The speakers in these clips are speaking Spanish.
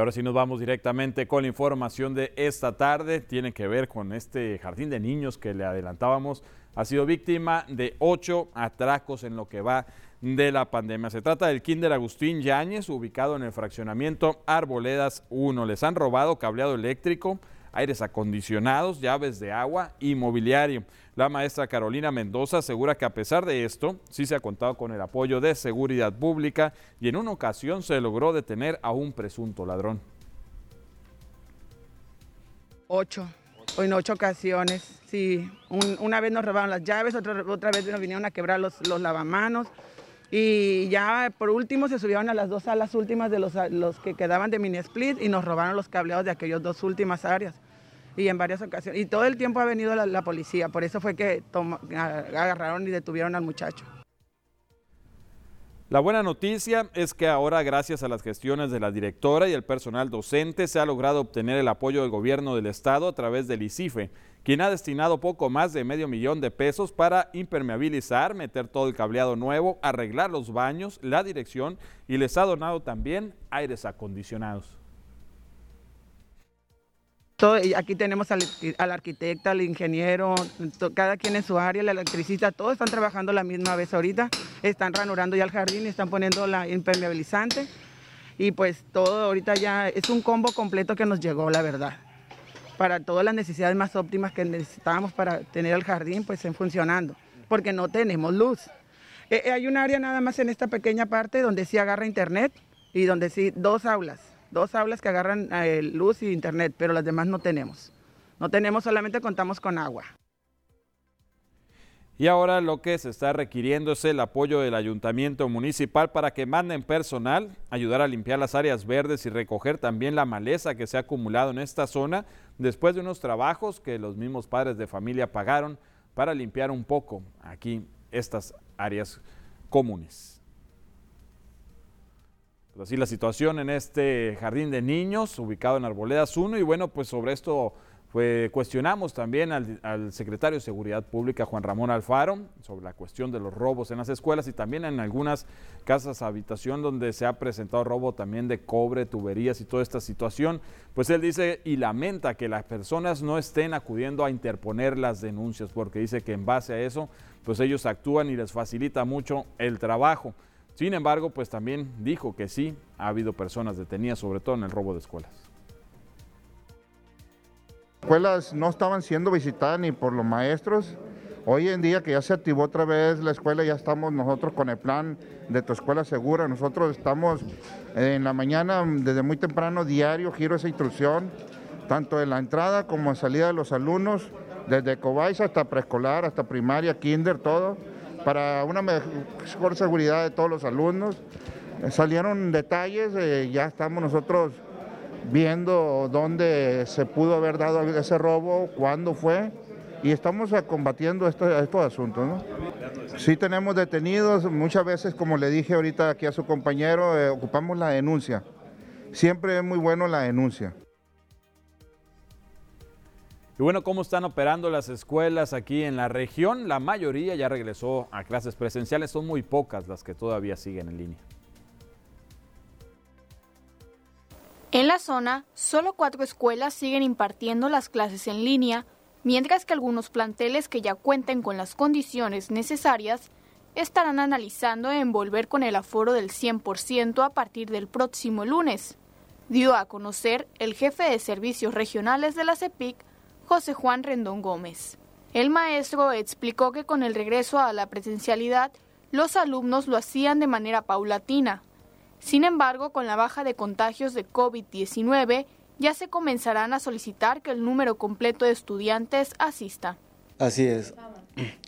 Ahora sí nos vamos directamente con la información de esta tarde. Tiene que ver con este jardín de niños que le adelantábamos. Ha sido víctima de ocho atracos en lo que va de la pandemia. Se trata del Kinder Agustín Yáñez, ubicado en el fraccionamiento Arboledas 1. Les han robado cableado eléctrico, aires acondicionados, llaves de agua y mobiliario. La maestra Carolina Mendoza asegura que a pesar de esto, sí se ha contado con el apoyo de seguridad pública y en una ocasión se logró detener a un presunto ladrón. Ocho, en ocho ocasiones, sí. una vez nos robaron las llaves, otra, otra vez nos vinieron a quebrar los, lavamanos. Y ya por último se subieron a las dos salas últimas de los, los que quedaban de mini split y nos robaron los cableados de aquellas dos últimas áreas y en varias ocasiones. Y todo el tiempo ha venido la, policía, por eso fue que agarraron y detuvieron al muchacho. La buena noticia es que ahora, gracias a las gestiones de la directora y el personal docente, se ha logrado obtener el apoyo del gobierno del estado a través del ICIFE, quien ha destinado poco más de medio millón de pesos para impermeabilizar, meter todo el cableado nuevo, arreglar los baños, la dirección y les ha donado también aires acondicionados aquí tenemos al, arquitecto, al ingeniero, cada quien en su área, el electricista, todos están trabajando la misma vez ahorita. Están ranurando ya el jardín, están poniendo la impermeabilizante. Y pues todo ahorita ya es un combo completo que nos llegó, la verdad. Para todas las necesidades más óptimas que necesitábamos para tener el jardín, pues en funcionando, porque no tenemos luz. Eh, eh, hay un área nada más en esta pequeña parte donde sí agarra internet y donde sí dos aulas dos aulas que agarran eh, luz y internet, pero las demás no tenemos. No tenemos, solamente contamos con agua. Y ahora lo que se está requiriendo es el apoyo del ayuntamiento municipal para que manden personal, ayudar a limpiar las áreas verdes y recoger también la maleza que se ha acumulado en esta zona después de unos trabajos que los mismos padres de familia pagaron para limpiar un poco aquí estas áreas comunes. Pues así la situación en este jardín de niños ubicado en Arboledas 1 y bueno, pues sobre esto cuestionamos también al, secretario de Seguridad Pública, Juan Ramón Alfaro, sobre la cuestión de los robos en las escuelas y también en algunas casas habitación donde se ha presentado robo también de cobre, tuberías y toda esta situación. Pues él dice y lamenta que las personas no estén acudiendo a interponer las denuncias porque dice que en base a eso, pues ellos actúan y les facilita mucho el trabajo. Sin embargo, pues también dijo que sí, ha habido personas detenidas, sobre todo en el robo de escuelas. Escuelas no estaban siendo visitadas ni por los maestros. Hoy en día que ya se activó otra vez la escuela, ya estamos nosotros con el plan de tu escuela segura. Nosotros estamos en la mañana desde muy temprano, diario, giro esa instrucción, tanto en la entrada como en salida de los alumnos, desde Cobaiza hasta preescolar, hasta primaria, kinder, todo para una mejor seguridad de todos los alumnos. Salieron detalles, eh, ya estamos nosotros viendo dónde se pudo haber dado ese robo, cuándo fue, y estamos combatiendo estos, asuntos. Sí tenemos detenidos, muchas veces, como le dije ahorita aquí a su compañero, eh, ocupamos la denuncia. Siempre es muy bueno la denuncia. Y bueno, ¿cómo están operando las escuelas aquí en la región? La mayoría ya regresó a clases presenciales, son muy pocas las que todavía siguen en línea. En la zona, solo cuatro escuelas siguen impartiendo las clases en línea, mientras que algunos planteles que ya cuenten con las condiciones necesarias estarán analizando en volver con el aforo del 100% a partir del próximo lunes, dio a conocer el jefe de servicios regionales de la CEPIC, José Juan Rendón Gómez. El maestro explicó que con el regreso a la presencialidad, los alumnos lo hacían de manera paulatina. Sin embargo, con la baja de contagios de COVID-19, ya se comenzarán a solicitar que el número completo de estudiantes asista. Así es.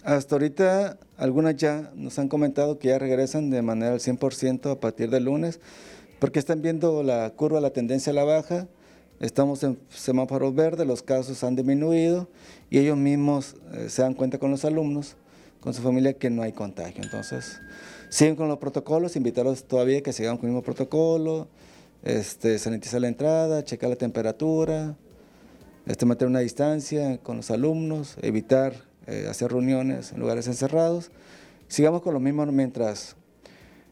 Hasta ahorita algunas ya nos han comentado que ya regresan de manera al 100% a partir del lunes, porque están viendo la curva, la tendencia a la baja, Estamos en semáforo verde, los casos han disminuido y ellos mismos eh, se dan cuenta con los alumnos, con su familia, que no hay contagio. Entonces, siguen con los protocolos, invitarlos todavía que sigan con el mismo protocolo, este, sanitizar la entrada, checar la temperatura, este, mantener una distancia con los alumnos, evitar eh, hacer reuniones en lugares encerrados. Sigamos con lo mismo mientras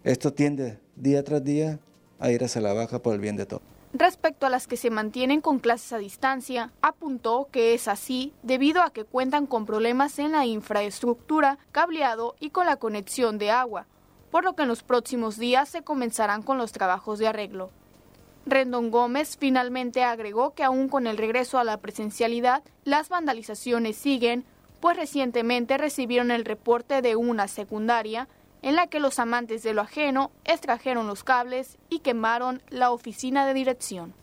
esto tiende día tras día a ir hacia la baja por el bien de todos. Respecto a las que se mantienen con clases a distancia, apuntó que es así debido a que cuentan con problemas en la infraestructura, cableado y con la conexión de agua, por lo que en los próximos días se comenzarán con los trabajos de arreglo. Rendón Gómez finalmente agregó que aún con el regreso a la presencialidad, las vandalizaciones siguen, pues recientemente recibieron el reporte de una secundaria en la que los amantes de lo ajeno extrajeron los cables y quemaron la oficina de dirección.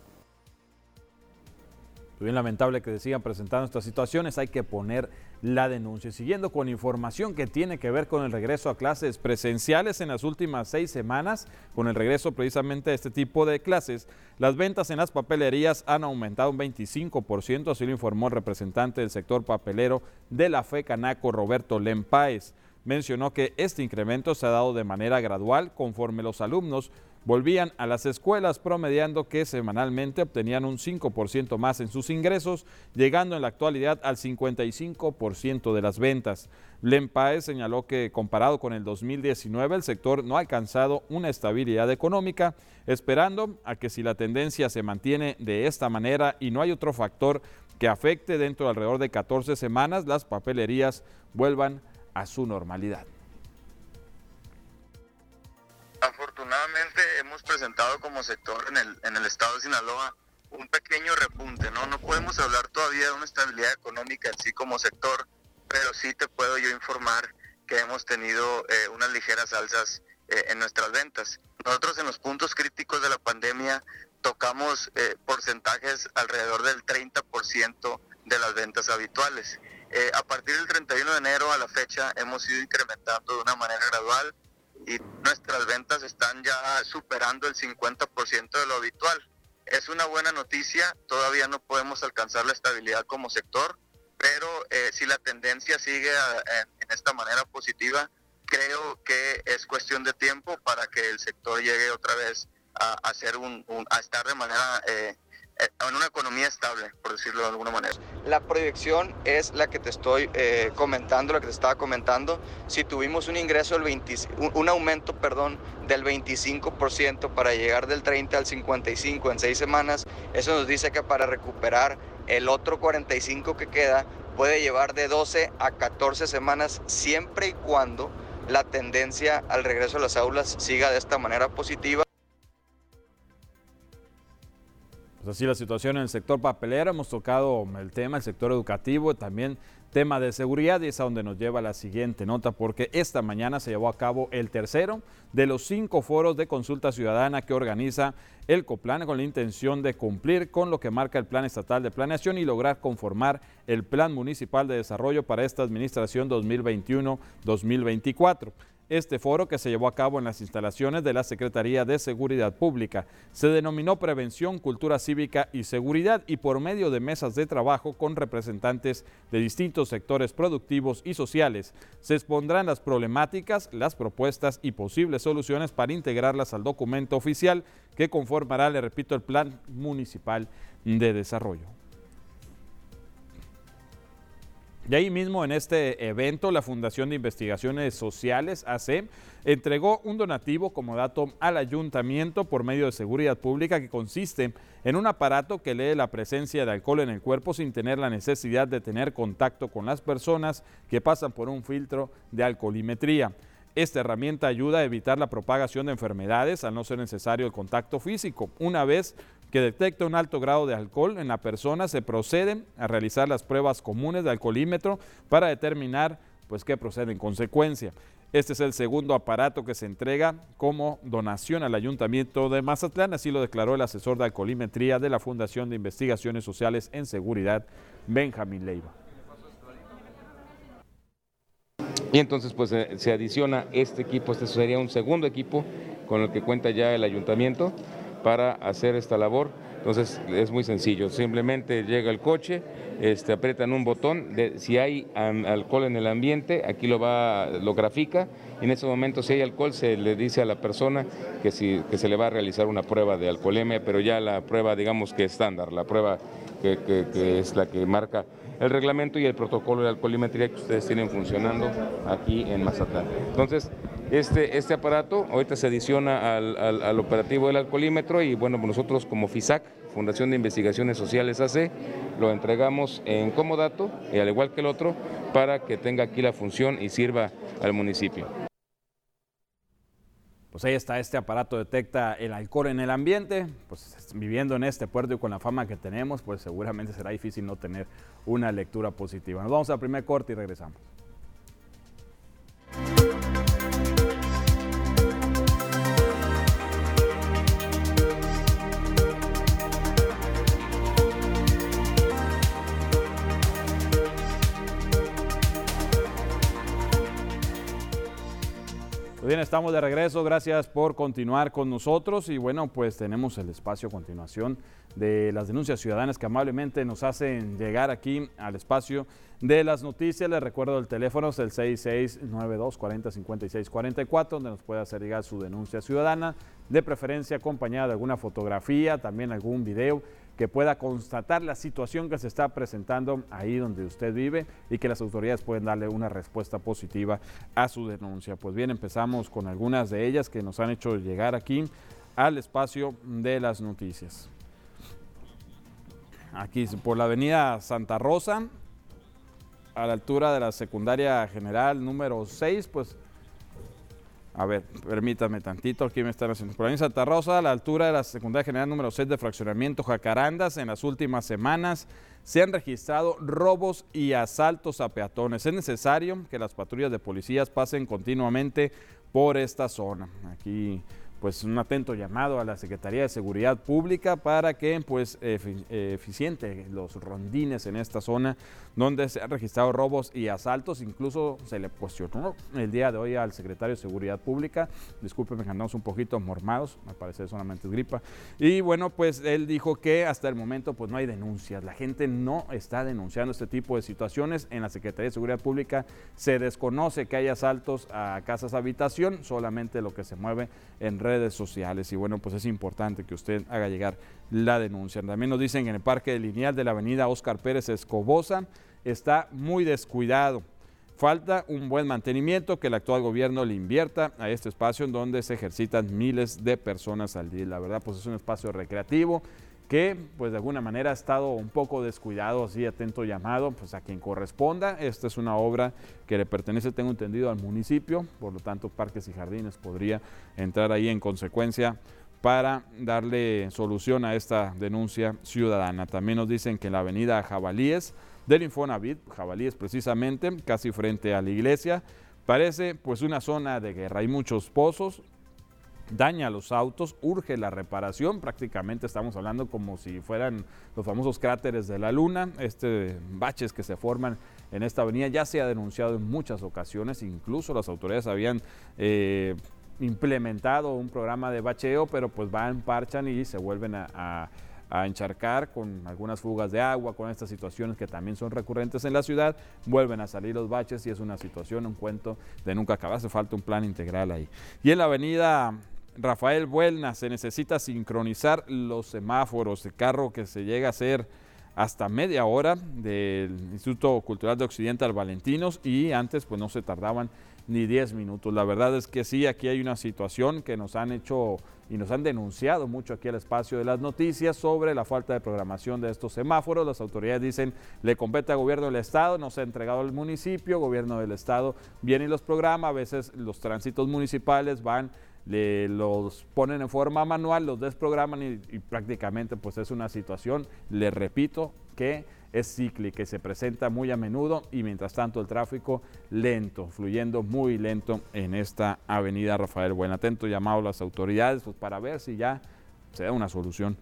Bien lamentable que sigan presentando estas situaciones, hay que poner la denuncia. Siguiendo con información que tiene que ver con el regreso a clases presenciales en las últimas seis semanas, con el regreso precisamente de este tipo de clases, las ventas en las papelerías han aumentado un 25%, así lo informó el representante del sector papelero de la FE Canaco, Roberto Lempáez mencionó que este incremento se ha dado de manera gradual conforme los alumnos volvían a las escuelas, promediando que semanalmente obtenían un 5% más en sus ingresos, llegando en la actualidad al 55% de las ventas. Lempaez señaló que comparado con el 2019, el sector no ha alcanzado una estabilidad económica, esperando a que si la tendencia se mantiene de esta manera y no hay otro factor que afecte dentro de alrededor de 14 semanas, las papelerías vuelvan a su normalidad. Afortunadamente hemos presentado como sector en el, en el estado de Sinaloa un pequeño repunte, ¿no? No podemos hablar todavía de una estabilidad económica en sí como sector, pero sí te puedo yo informar que hemos tenido eh, unas ligeras alzas eh, en nuestras ventas. Nosotros en los puntos críticos de la pandemia tocamos eh, porcentajes alrededor del 30% de las ventas habituales. Eh, a partir del 31 de enero a la fecha hemos ido incrementando de una manera gradual y nuestras ventas están ya superando el 50% de lo habitual. Es una buena noticia, todavía no podemos alcanzar la estabilidad como sector, pero eh, si la tendencia sigue en esta manera positiva, creo que es cuestión de tiempo para que el sector llegue otra vez a, hacer un, a estar de manera eh, en una economía estable, por decirlo de alguna manera. La proyección es la que te estoy eh, comentando, la que te estaba comentando. Si tuvimos un ingreso del 20, un aumento, perdón, del 25% para llegar del 30 al 55 en seis semanas, eso nos dice que para recuperar el otro 45 que queda puede llevar de 12 a 14 semanas siempre y cuando la tendencia al regreso a las aulas siga de esta manera positiva. Así la situación en el sector papelero, hemos tocado el tema, el sector educativo, también tema de seguridad y es a donde nos lleva la siguiente nota porque esta mañana se llevó a cabo el tercero de los cinco foros de consulta ciudadana que organiza el COPLAN con la intención de cumplir con lo que marca el Plan Estatal de Planeación y lograr conformar el Plan Municipal de Desarrollo para esta administración 2021-2024 este foro que se llevó a cabo en las instalaciones de la Secretaría de Seguridad Pública. Se denominó Prevención, Cultura Cívica y Seguridad y por medio de mesas de trabajo con representantes de distintos sectores productivos y sociales se expondrán las problemáticas, las propuestas y posibles soluciones para integrarlas al documento oficial que conformará, le repito, el Plan Municipal de Desarrollo. Y ahí mismo en este evento, la Fundación de Investigaciones Sociales, AC, entregó un donativo como dato al ayuntamiento por medio de seguridad pública que consiste en un aparato que lee la presencia de alcohol en el cuerpo sin tener la necesidad de tener contacto con las personas que pasan por un filtro de alcoholimetría. Esta herramienta ayuda a evitar la propagación de enfermedades al no ser necesario el contacto físico. Una vez que detecta un alto grado de alcohol en la persona, se procede a realizar las pruebas comunes de alcoholímetro para determinar pues qué procede en consecuencia. Este es el segundo aparato que se entrega como donación al Ayuntamiento de Mazatlán, así lo declaró el asesor de alcoholimetría de la Fundación de Investigaciones Sociales en Seguridad, Benjamín Leiva. Y entonces pues se adiciona este equipo, este sería un segundo equipo con el que cuenta ya el ayuntamiento para hacer esta labor. Entonces es muy sencillo, simplemente llega el coche, este, aprietan un botón, si hay alcohol en el ambiente, aquí lo va, lo grafica, y en ese momento si hay alcohol se le dice a la persona que se le va a realizar una prueba de alcoholemia, pero ya la prueba digamos que estándar, la prueba que, que es la que marca el reglamento y el protocolo de alcoholimetría que ustedes tienen funcionando aquí en Mazatlán. Entonces, este, este aparato. Ahorita se adiciona al, operativo del alcoholímetro y bueno, nosotros como FISAC, Fundación de Investigaciones Sociales AC, lo entregamos en comodato, y al igual que el otro, para que tenga aquí la función y sirva al municipio. Pues ahí está, este aparato detecta el alcohol en el ambiente, pues viviendo en este puerto y con la fama que tenemos, pues seguramente será difícil no tener una lectura positiva. Nos vamos al primer corte y regresamos. Bien, estamos de regreso. Gracias por continuar con nosotros. Y bueno, pues tenemos el espacio a continuación de las denuncias ciudadanas que amablemente nos hacen llegar aquí al espacio de las noticias. Les recuerdo el teléfono es el 6692 405644 donde nos puede hacer llegar su denuncia ciudadana, de preferencia acompañada de alguna fotografía, también algún video que pueda constatar la situación que se está presentando ahí donde usted vive y que las autoridades pueden darle una respuesta positiva a su denuncia. Pues bien, empezamos con algunas de ellas que nos han hecho llegar aquí al espacio de las noticias. Aquí por la avenida Santa Rosa, a la altura de la secundaria general número 6, pues a ver, permítame tantito, aquí me están haciendo. Por ahí en Santa Rosa, a la altura de la secundaria general número 6 de fraccionamiento Jacarandas, en las últimas semanas se han registrado robos y asaltos a peatones. Es necesario que las patrullas de policías pasen continuamente por esta zona. Aquí pues un atento llamado a la Secretaría de Seguridad Pública para que pues eficiente los rondines en esta zona donde se han registrado robos y asaltos. Incluso se le cuestionó el día de hoy al secretario de Seguridad Pública. Discúlpeme que andamos un poquito mormados, me parece solamente gripa. Y bueno, pues él dijo que hasta el momento pues no hay denuncias. La gente no está denunciando este tipo de situaciones. En la Secretaría de Seguridad Pública se desconoce que hay asaltos a casas habitación, solamente lo que se mueve en redes sociales. Y bueno, pues es importante que usted haga llegar la denuncia. También nos dicen que en el Parque Lineal de la avenida Oscar Pérez Escobosa está muy descuidado. Falta un buen mantenimiento, que el actual gobierno le invierta a este espacio en donde se ejercitan miles de personas al día. La verdad, pues es un espacio recreativo que pues de alguna manera ha estado un poco descuidado, así atento llamado, pues a quien corresponda. Esta es una obra que le pertenece, tengo entendido, al municipio, por lo tanto Parques y Jardines podría entrar ahí en consecuencia para darle solución a esta denuncia ciudadana. También nos dicen que la avenida Jabalíes del Infonavit, Jabalíes precisamente, casi frente a la iglesia, parece pues una zona de guerra. Hay muchos pozos, daña los autos, urge la reparación, prácticamente estamos hablando como si fueran los famosos cráteres de la luna, este baches que se forman en esta avenida. Ya se ha denunciado en muchas ocasiones, incluso las autoridades habían eh, implementado un programa de bacheo, pero pues van, parchan y se vuelven a a encharcar con algunas fugas de agua, con estas situaciones que también son recurrentes en la ciudad, vuelven a salir los baches y es una situación, un cuento de nunca acabar, hace falta un plan integral ahí. Y en la avenida Rafael Buelna se necesita sincronizar los semáforos, el carro que se llega a hacer hasta media hora del Instituto Cultural de Occidente al Valentinos y antes pues no se tardaban ni 10 minutos. La verdad es que sí, aquí hay una situación que nos han hecho y nos han denunciado mucho aquí al espacio de las noticias sobre la falta de programación de estos semáforos. Las autoridades dicen le compete al gobierno del estado, no se ha entregado al municipio, gobierno del estado viene y los programa, a veces los tránsitos municipales van le, los ponen en forma manual, los desprograman y, prácticamente pues es una situación, le repito, que es cíclica y se presenta muy a menudo y mientras tanto el tráfico lento, fluyendo muy lento en esta avenida Rafael Buen. Atento llamado a las autoridades pues, para ver si ya se da una solución.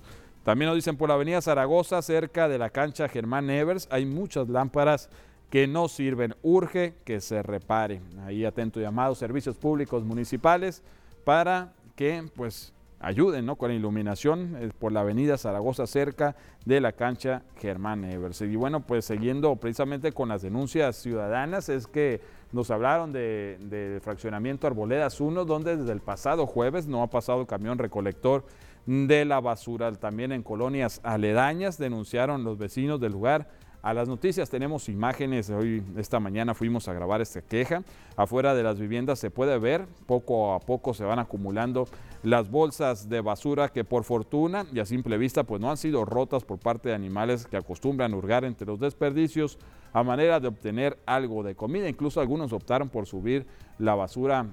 También nos dicen por la avenida Zaragoza, cerca de la cancha Germán Evers, hay muchas lámparas que no sirven. Urge que se repare. Ahí atento llamado servicios públicos municipales para que pues ayuden ¿no? con la iluminación eh, por la avenida Zaragoza cerca de la cancha Germán Evers. Y bueno, pues siguiendo precisamente con las denuncias ciudadanas, es que nos hablaron del de fraccionamiento Arboledas 1, donde desde el pasado jueves no ha pasado camión recolector de la basura. También en colonias aledañas denunciaron los vecinos del lugar a las noticias. Tenemos imágenes, hoy esta mañana fuimos a grabar esta queja. Afuera de las viviendas se puede ver, poco a poco se van acumulando las bolsas de basura que por fortuna y a simple vista pues no han sido rotas por parte de animales que acostumbran hurgar entre los desperdicios a manera de obtener algo de comida. Incluso algunos optaron por subir la basura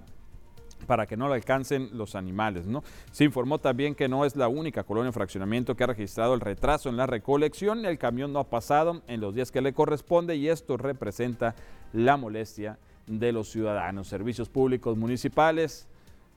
para que no le alcancen los animales. ¿no? Se informó también que no es la única colonia de fraccionamiento que ha registrado el retraso en la recolección. El camión no ha pasado en los días que le corresponde y esto representa la molestia de los ciudadanos. Servicios públicos municipales,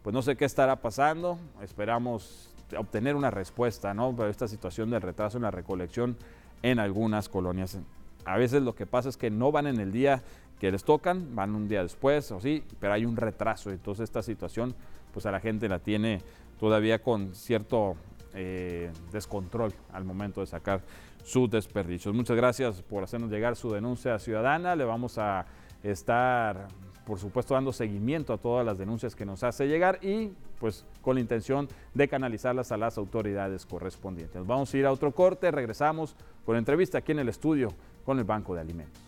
pues no sé qué estará pasando. Esperamos obtener una respuesta ¿no? para esta situación del retraso en la recolección en algunas colonias. A veces lo que pasa es que no van en el día que les tocan, van un día después o sí, pero hay un retraso. Entonces esta situación pues a la gente la tiene todavía con cierto eh, descontrol al momento de sacar sus desperdicios. Muchas gracias por hacernos llegar su denuncia ciudadana. Le vamos a estar, por supuesto, dando seguimiento a todas las denuncias que nos hace llegar y pues con la intención de canalizarlas a las autoridades correspondientes. Vamos a ir a otro corte, regresamos con entrevista aquí en el estudio con el Banco de Alimentos.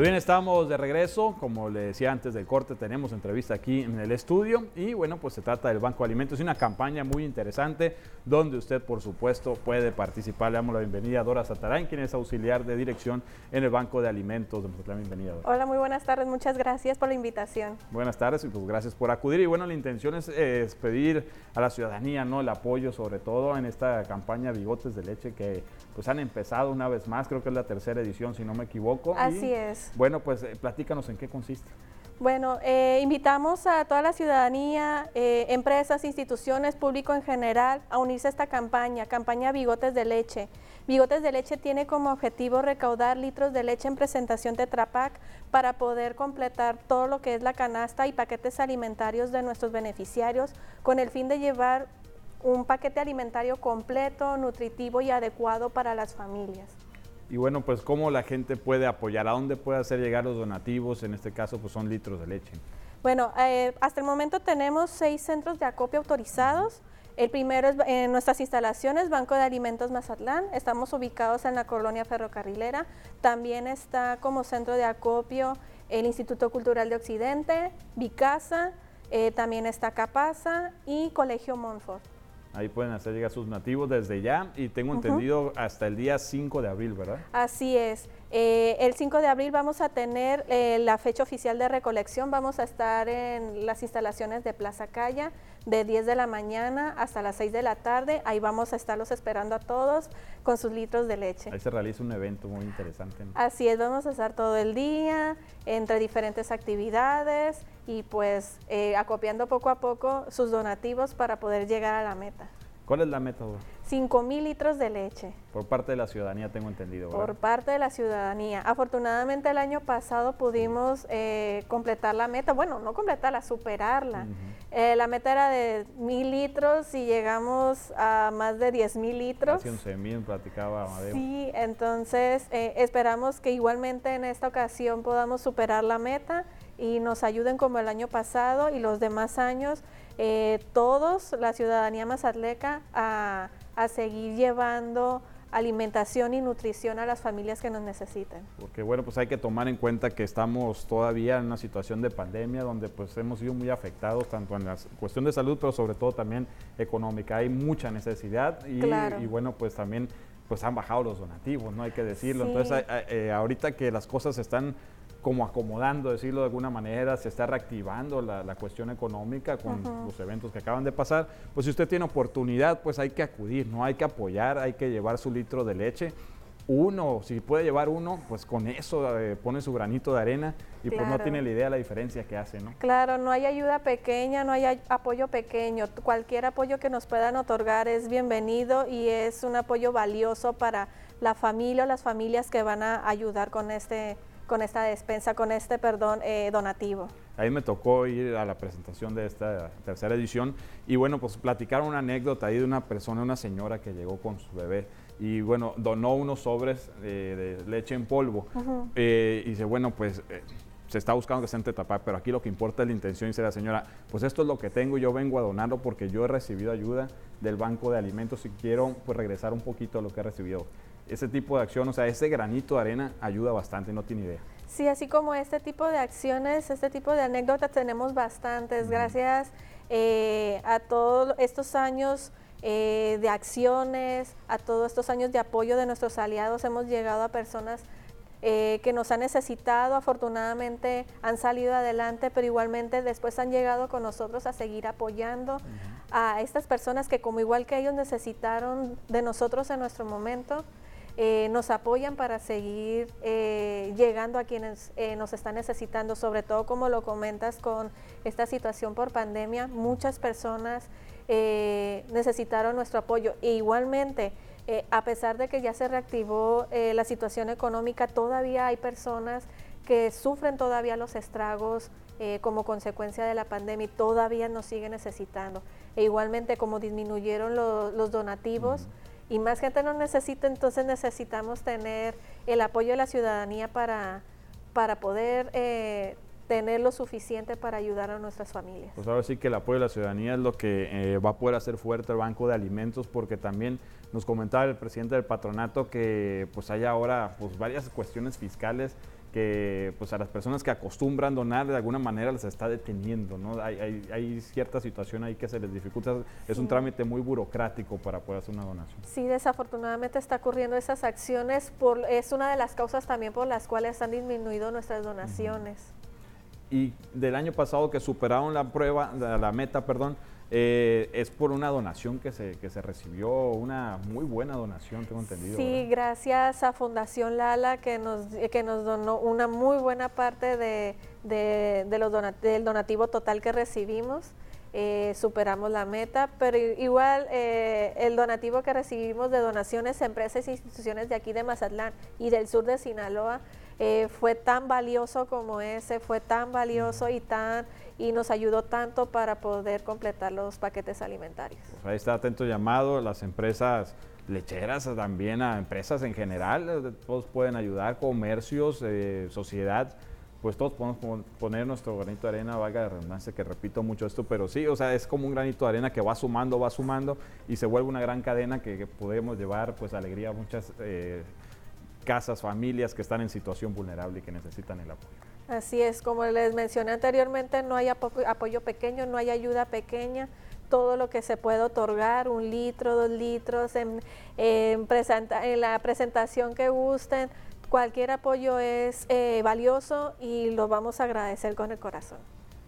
Muy bien, estamos de regreso. Como le decía antes del corte, tenemos entrevista aquí en el estudio. Y bueno, pues se trata del Banco de Alimentos. Es una campaña muy interesante donde usted, por supuesto, puede participar. Le damos la bienvenida a Dora Satarain, quien es auxiliar de dirección en el Banco de Alimentos. La bienvenida, Dora. Hola, muy buenas tardes. Muchas gracias por la invitación. Buenas tardes y pues gracias por acudir. Y bueno, la intención es, es pedir a la ciudadanía ¿no? el apoyo, sobre todo en esta campaña Bigotes de Leche que pues han empezado una vez más. Creo que es la tercera edición, si no me equivoco. Así es. Bueno, pues eh, platícanos en qué consiste. Bueno, eh, invitamos a toda la ciudadanía, eh, empresas, instituciones, público en general, a unirse a esta campaña, campaña Bigotes de Leche. Bigotes de Leche tiene como objetivo recaudar litros de leche en presentación Tetra Pak para poder completar todo lo que es la canasta y paquetes alimentarios de nuestros beneficiarios con el fin de llevar un paquete alimentario completo, nutritivo y adecuado para las familias. Y bueno, pues cómo la gente puede apoyar, a dónde puede hacer llegar los donativos, en este caso pues son litros de leche. Bueno, eh, hasta el momento tenemos seis centros de acopio autorizados. El primero es en nuestras instalaciones, Banco de Alimentos Mazatlán. Estamos ubicados en la colonia ferrocarrilera. También está como centro de acopio el Instituto Cultural de Occidente, Vicasa, eh, también está Capasa y Colegio Montfort. Ahí pueden hacer llegar sus nativos desde ya y tengo entendido hasta el día 5 de abril, ¿verdad? Así es. Eh, el 5 de abril vamos a tener eh, la fecha oficial de recolección. Vamos a estar en las instalaciones de Plaza Calla de 10 de la mañana hasta las 6 de la tarde. Ahí vamos a estarlos esperando a todos con sus litros de leche. Ahí se realiza un evento muy interesante. Así es, vamos a estar todo el día entre diferentes actividades y pues eh, acopiando poco a poco sus donativos para poder llegar a la meta. ¿Cuál es la meta? 5 mil litros de leche. Por parte de la ciudadanía, tengo entendido. ¿verdad? Por parte de la ciudadanía. Afortunadamente el año pasado pudimos eh, completar la meta, bueno, no completarla, superarla. Eh, la meta era de mil litros y llegamos a más de 10 mil litros. Casi 11 mil, platicaba Amadeo. Sí, entonces esperamos que igualmente en esta ocasión podamos superar la meta y nos ayuden como el año pasado y los demás años, eh, todos, la ciudadanía mazatleca, a, a seguir llevando alimentación y nutrición a las familias que nos necesiten. Porque bueno, pues hay que tomar en cuenta que estamos todavía en una situación de pandemia donde pues hemos sido muy afectados tanto en la cuestión de salud, pero sobre todo también económica. Hay mucha necesidad y, y bueno, pues también pues han bajado los donativos, no hay que decirlo. Entonces, eh, ahorita que las cosas están como acomodando, decirlo de alguna manera, se está reactivando la, cuestión económica con los eventos que acaban de pasar, pues si usted tiene oportunidad, pues hay que acudir, no hay que apoyar, hay que llevar su litro de leche. Uno, si puede llevar uno, pues con eso eh, pone su granito de arena y pues no tiene la idea de la diferencia que hace, ¿no? Claro, no hay ayuda pequeña, no hay apoyo pequeño. Cualquier apoyo que nos puedan otorgar es bienvenido y es un apoyo valioso para la familia o las familias que van a ayudar con este con esta despensa, con este, perdón, eh, donativo. Ahí me tocó ir a la presentación de esta tercera edición y bueno, pues platicaron una anécdota ahí de una persona, una señora que llegó con su bebé y bueno, donó unos sobres de leche en polvo. y dice, bueno, pues se está buscando que se entre tapar, pero aquí lo que importa es la intención y dice la señora, pues esto es lo que tengo yo vengo a donarlo porque yo he recibido ayuda del Banco de Alimentos y quiero pues regresar un poquito a lo que he recibido. Ese tipo de acción, o sea, ese granito de arena ayuda bastante, no tiene idea. Sí, así como este tipo de acciones, este tipo de anécdotas tenemos bastantes, gracias eh, a todos estos años eh, de acciones, a todos estos años de apoyo de nuestros aliados, hemos llegado a personas eh, que nos han necesitado, afortunadamente han salido adelante, pero igualmente después han llegado con nosotros a seguir apoyando a estas personas que como igual que ellos necesitaron de nosotros en nuestro momento, eh, nos apoyan para seguir eh, llegando a quienes nos están necesitando, sobre todo como lo comentas con esta situación por pandemia, muchas personas necesitaron nuestro apoyo e igualmente eh, a pesar de que ya se reactivó eh, la situación económica, todavía hay personas que sufren todavía los estragos eh, como consecuencia de la pandemia y todavía nos siguen necesitando. E igualmente como disminuyeron los donativos y más gente nos necesita, entonces necesitamos tener el apoyo de la ciudadanía para, para poder tener lo suficiente para ayudar a nuestras familias. Pues ahora sí que el apoyo de la ciudadanía es lo que va a poder hacer fuerte el Banco de Alimentos porque también nos comentaba el presidente del patronato que pues hay ahora pues varias cuestiones fiscales que pues a las personas que acostumbran donar de alguna manera les está deteniendo, ¿no? Hay, hay, cierta situación ahí que se les dificulta, es un trámite muy burocrático para poder hacer una donación. Sí, desafortunadamente está ocurriendo esas acciones, por, es una de las causas también por las cuales han disminuido nuestras donaciones. Y del año pasado que superaron la prueba, la meta, perdón, eh, es por una donación que se, que se recibió, una muy buena donación, tengo entendido. Sí, gracias a Fundación Lala que nos, que nos donó una muy buena parte de, de, los del donativo total que recibimos. Eh, superamos la meta, pero igual eh, el donativo que recibimos de donaciones, empresas e instituciones de aquí de Mazatlán y del sur de Sinaloa fue tan valioso como ese, fue tan valioso y tan y nos ayudó tanto para poder completar los paquetes alimentarios. Pues ahí está atento llamado, las empresas lecheras también a empresas en general, eh, todos pueden ayudar, comercios, eh, sociedad, pues todos podemos poner nuestro granito de arena, valga de redundancia que repito mucho esto, pero sí, o sea, es como un granito de arena que va sumando, va sumando y se vuelve una gran cadena que, podemos llevar pues alegría a muchas eh, casas, familias que están en situación vulnerable y que necesitan el apoyo. Así es, como les mencioné anteriormente, no hay apoyo pequeño, no hay ayuda pequeña. Todo lo que se puede otorgar, un litro, dos litros, en, en, la presentación que gusten, cualquier apoyo es eh, valioso y lo vamos a agradecer con el corazón.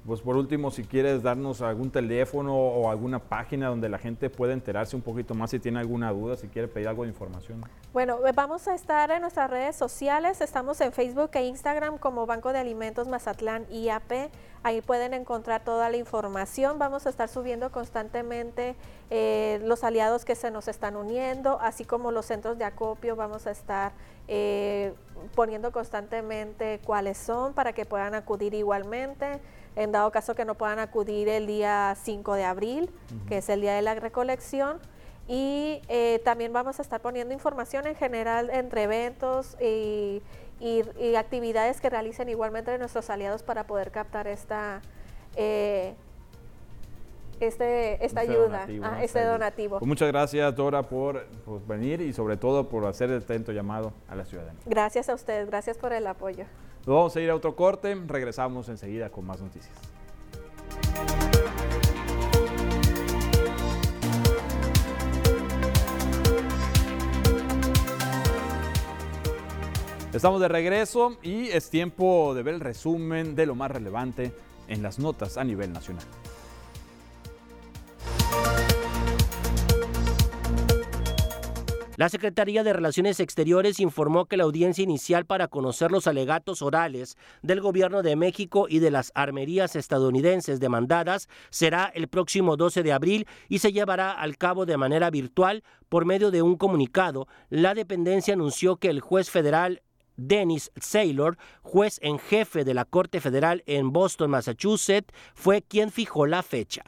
Pues por último, si quieres darnos algún teléfono o alguna página donde la gente pueda enterarse un poquito más si tiene alguna duda, si quiere pedir algo de información. Bueno, eh, vamos a estar en nuestras redes sociales, estamos en Facebook e Instagram como Banco de Alimentos Mazatlán IAP. Ahí pueden encontrar toda la información. Vamos a estar subiendo constantemente eh, los aliados que se nos están uniendo, así como los centros de acopio. Vamos a estar eh, poniendo constantemente cuáles son para que puedan acudir igualmente en dado caso que no puedan acudir el día 5 de abril, que es el día de la recolección. Y eh, también vamos a estar poniendo información en general entre eventos y, actividades que realicen igualmente nuestros aliados para poder captar esta, eh, este, esta ayuda, ah, este donativo. Pues muchas gracias, Dora, por, por, venir y sobre todo por hacer el atento llamado a la ciudadanía. Gracias a ustedes, gracias por el apoyo. Nos vamos a ir a otro corte, regresamos enseguida con más noticias. Estamos de regreso y es tiempo de ver el resumen de lo más relevante en las notas a nivel nacional. La Secretaría de Relaciones Exteriores informó que la audiencia inicial para conocer los alegatos orales del gobierno de México y de las armerías estadounidenses demandadas será el próximo 12 de abril y se llevará al cabo de manera virtual por medio de un comunicado. La dependencia anunció que el juez federal Dennis Saylor, juez en jefe de la Corte Federal en Boston, Massachusetts, fue quien fijó la fecha.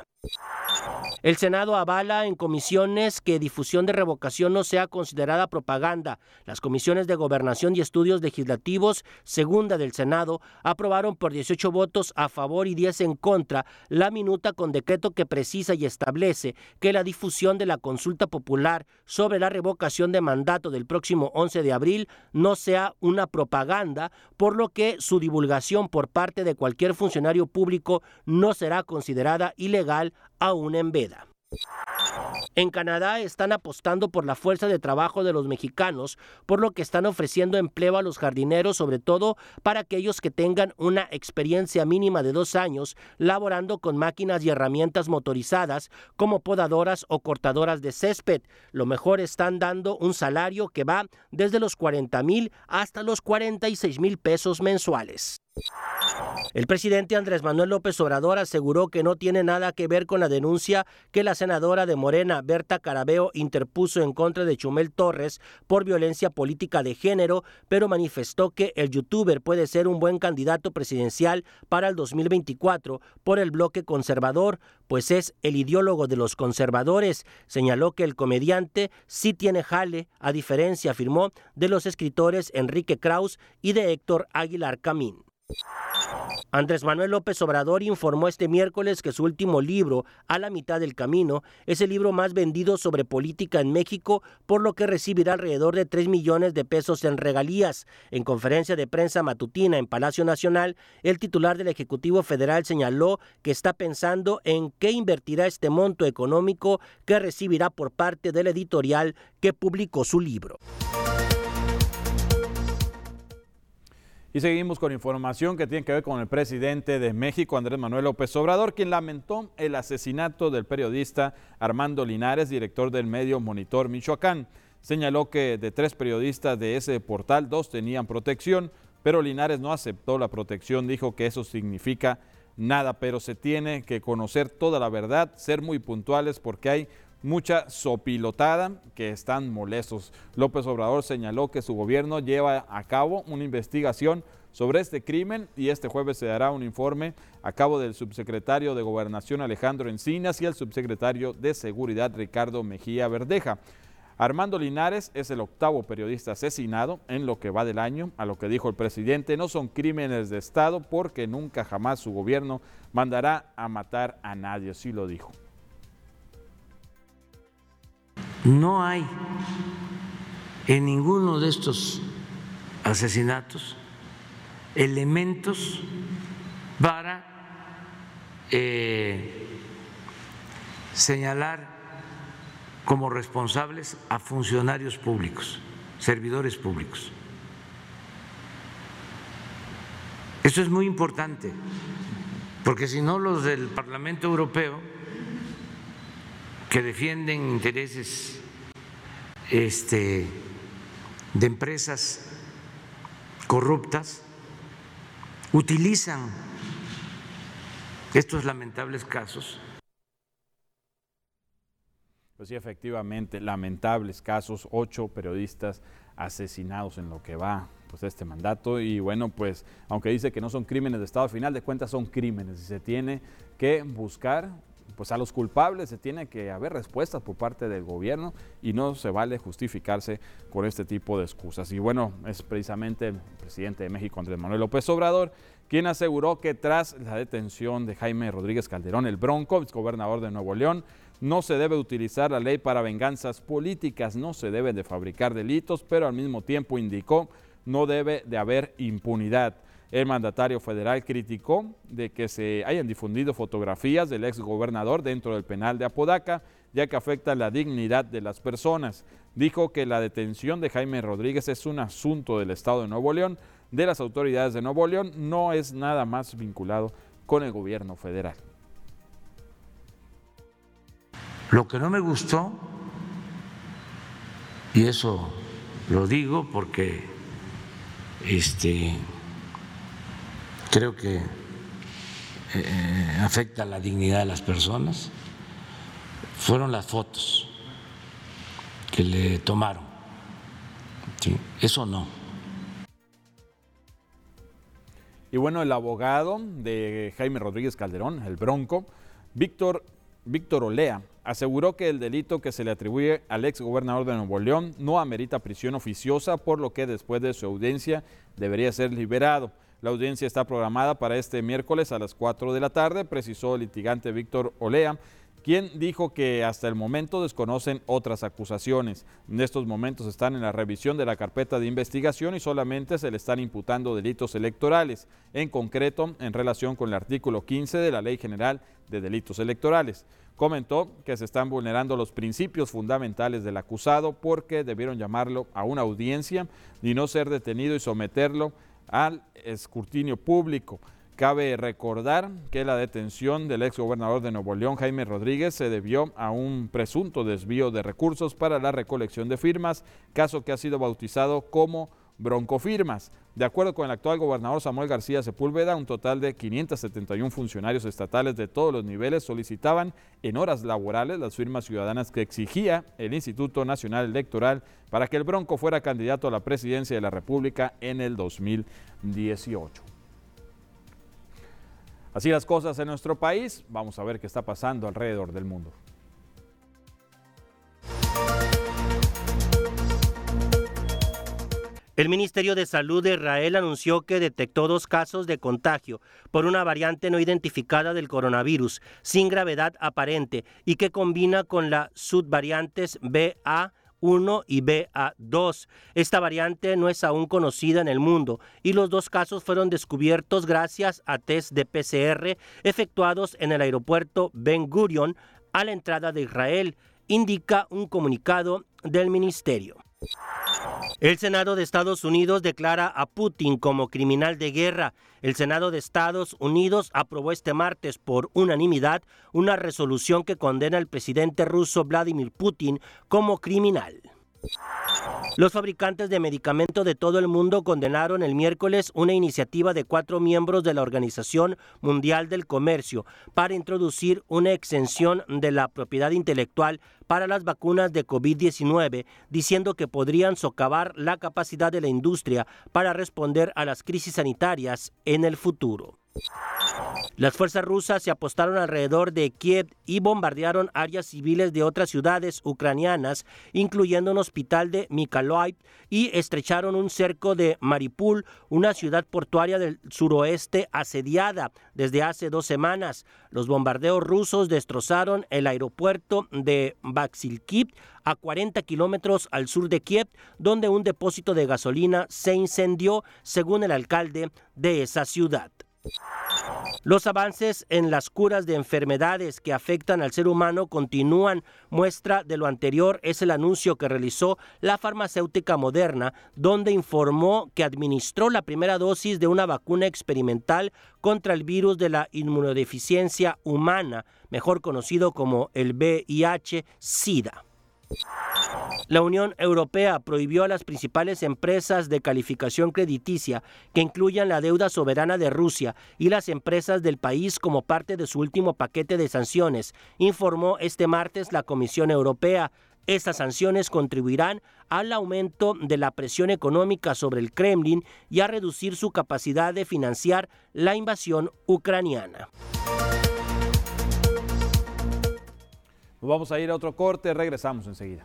El Senado avala en comisiones que difusión de revocación no sea considerada propaganda. Las comisiones de Gobernación y Estudios Legislativos, segunda del Senado, aprobaron por 18 votos a favor y 10 en contra la minuta con decreto que precisa y establece que la difusión de la consulta popular sobre la revocación de mandato del próximo 11 de abril no sea una propaganda, por lo que su divulgación por parte de cualquier funcionario público no será considerada ilegal aún en veda. En Canadá están apostando por la fuerza de trabajo de los mexicanos, por lo que están ofreciendo empleo a los jardineros, sobre todo para aquellos que tengan una experiencia mínima de dos años laborando con máquinas y herramientas motorizadas como podadoras o cortadoras de césped. Lo mejor están dando un salario que va desde los 40 mil hasta los 46 mil pesos mensuales. El presidente Andrés Manuel López Obrador aseguró que no tiene nada que ver con la denuncia que la senadora de Morena, Berta Carabeo, interpuso en contra de Chumel Torres por violencia política de género, pero manifestó que el youtuber puede ser un buen candidato presidencial para el 2024 por el bloque conservador, pues es el ideólogo de los conservadores. Señaló que el comediante sí tiene jale, a diferencia, afirmó, de los escritores Enrique Kraus y de Héctor Aguilar Camín. Andrés Manuel López Obrador informó este miércoles que su último libro, A la mitad del camino, es el libro más vendido sobre política en México, por lo que recibirá alrededor de 3 millones de pesos en regalías. En conferencia de prensa matutina en Palacio Nacional, el titular del Ejecutivo Federal señaló que está pensando en qué invertirá este monto económico que recibirá por parte de la editorial que publicó su libro. Y seguimos con información que tiene que ver con el presidente de México, Andrés Manuel López Obrador, quien lamentó el asesinato del periodista Armando Linares, director del medio Monitor Michoacán. Señaló que de tres periodistas de ese portal, dos tenían protección, pero Linares no aceptó la protección, dijo que eso significa nada, pero se tiene que conocer toda la verdad, ser muy puntuales porque hay mucha sopilotada que están molestos. López Obrador señaló que su gobierno lleva a cabo una investigación sobre este crimen y este jueves se dará un informe a cabo del subsecretario de Gobernación Alejandro Encinas y el subsecretario de Seguridad Ricardo Mejía Verdeja. Armando Linares es el octavo periodista asesinado en lo que va del año, a lo que dijo el presidente, no son crímenes de Estado porque nunca jamás su gobierno mandará a matar a nadie, así lo dijo. No hay en ninguno de estos asesinatos elementos para eh, señalar como responsables a funcionarios públicos, servidores públicos. Eso es muy importante, porque si no los del Parlamento Europeo que defienden intereses este, de empresas corruptas utilizan estos lamentables casos. Pues sí, efectivamente, lamentables casos, ocho periodistas asesinados en lo que va pues este mandato y bueno pues aunque dice que no son crímenes de Estado, al final de cuentas son crímenes y se tiene que buscar pues a los culpables se tiene que haber respuestas por parte del gobierno y no se vale justificarse con este tipo de excusas. Y bueno, es precisamente el presidente de México, Andrés Manuel López Obrador, quien aseguró que tras la detención de Jaime Rodríguez Calderón, el Bronco, gobernador de Nuevo León, no se debe utilizar la ley para venganzas políticas, no se deben de fabricar delitos, pero al mismo tiempo indicó no debe de haber impunidad. El mandatario federal criticó de que se hayan difundido fotografías del ex gobernador dentro del penal de Apodaca, ya que afecta la dignidad de las personas. Dijo que la detención de Jaime Rodríguez es un asunto del Estado de Nuevo León, de las autoridades de Nuevo León, no es nada más vinculado con el gobierno federal. Lo que no me gustó, y eso lo digo porque este, creo que eh, afecta la dignidad de las personas, fueron las fotos que le tomaron. Eso no. Y bueno, el abogado de Jaime Rodríguez Calderón, el Bronco, Víctor, Víctor Olea, aseguró que el delito que se le atribuye al ex gobernador de Nuevo León no amerita prisión oficiosa, por lo que después de su audiencia debería ser liberado. La audiencia está programada para este miércoles a las 4 de la tarde, precisó el litigante Víctor Olea, quien dijo que hasta el momento desconocen otras acusaciones. En estos momentos están en la revisión de la carpeta de investigación y solamente se le están imputando delitos electorales, en concreto en relación con el artículo 15 de la Ley General de Delitos Electorales. Comentó que se están vulnerando los principios fundamentales del acusado porque debieron llamarlo a una audiencia y no ser detenido y someterlo al escrutinio público. Cabe recordar que la detención del ex gobernador de Nuevo León, Jaime Rodríguez, se debió a un presunto desvío de recursos para la recolección de firmas, caso que ha sido bautizado como broncofirmas. De acuerdo con el actual gobernador Samuel García Sepúlveda, un total de 571 funcionarios estatales de todos los niveles solicitaban en horas laborales las firmas ciudadanas que exigía el Instituto Nacional Electoral para que el Bronco fuera candidato a la presidencia de la República en el 2018. Así las cosas en nuestro país, vamos a ver qué está pasando alrededor del mundo. El Ministerio de Salud de Israel anunció que detectó dos casos de contagio por una variante no identificada del coronavirus sin gravedad aparente y que combina con las subvariantes BA 1 y BA2. Esta variante no es aún conocida en el mundo y los dos casos fueron descubiertos gracias a test de PCR efectuados en el aeropuerto Ben Gurion a la entrada de Israel, indica un comunicado del ministerio. El Senado de Estados Unidos declara a Putin como criminal de guerra. El Senado de Estados Unidos aprobó este martes por unanimidad una resolución que condena al presidente ruso Vladimir Putin como criminal. Los fabricantes de medicamentos de todo el mundo condenaron el miércoles una iniciativa de cuatro miembros de la Organización Mundial del Comercio para introducir una exención de la propiedad intelectual para las vacunas de COVID-19, diciendo que podrían socavar la capacidad de la industria para responder a las crisis sanitarias en el futuro. Las fuerzas rusas se apostaron alrededor de Kiev y bombardearon áreas civiles de otras ciudades ucranianas, incluyendo un hospital de Mykolaiv, y estrecharon un cerco de Maripul, una ciudad portuaria del suroeste asediada desde hace dos semanas. Los bombardeos rusos destrozaron el aeropuerto de Baksilkiv, a 40 kilómetros al sur de Kiev, donde un depósito de gasolina se incendió, según el alcalde de esa ciudad. Los avances en las curas de enfermedades que afectan al ser humano continúan. Muestra de lo anterior es el anuncio que realizó la farmacéutica moderna, donde informó que administró la primera dosis de una vacuna experimental contra el virus de la inmunodeficiencia humana, mejor conocido como el VIH-Sida. La Unión Europea prohibió a las principales empresas de calificación crediticia que incluyan la deuda soberana de Rusia y las empresas del país como parte de su último paquete de sanciones, informó este martes la Comisión Europea. Estas sanciones contribuirán al aumento de la presión económica sobre el Kremlin y a reducir su capacidad de financiar la invasión ucraniana. Vamos a ir a otro corte, regresamos enseguida.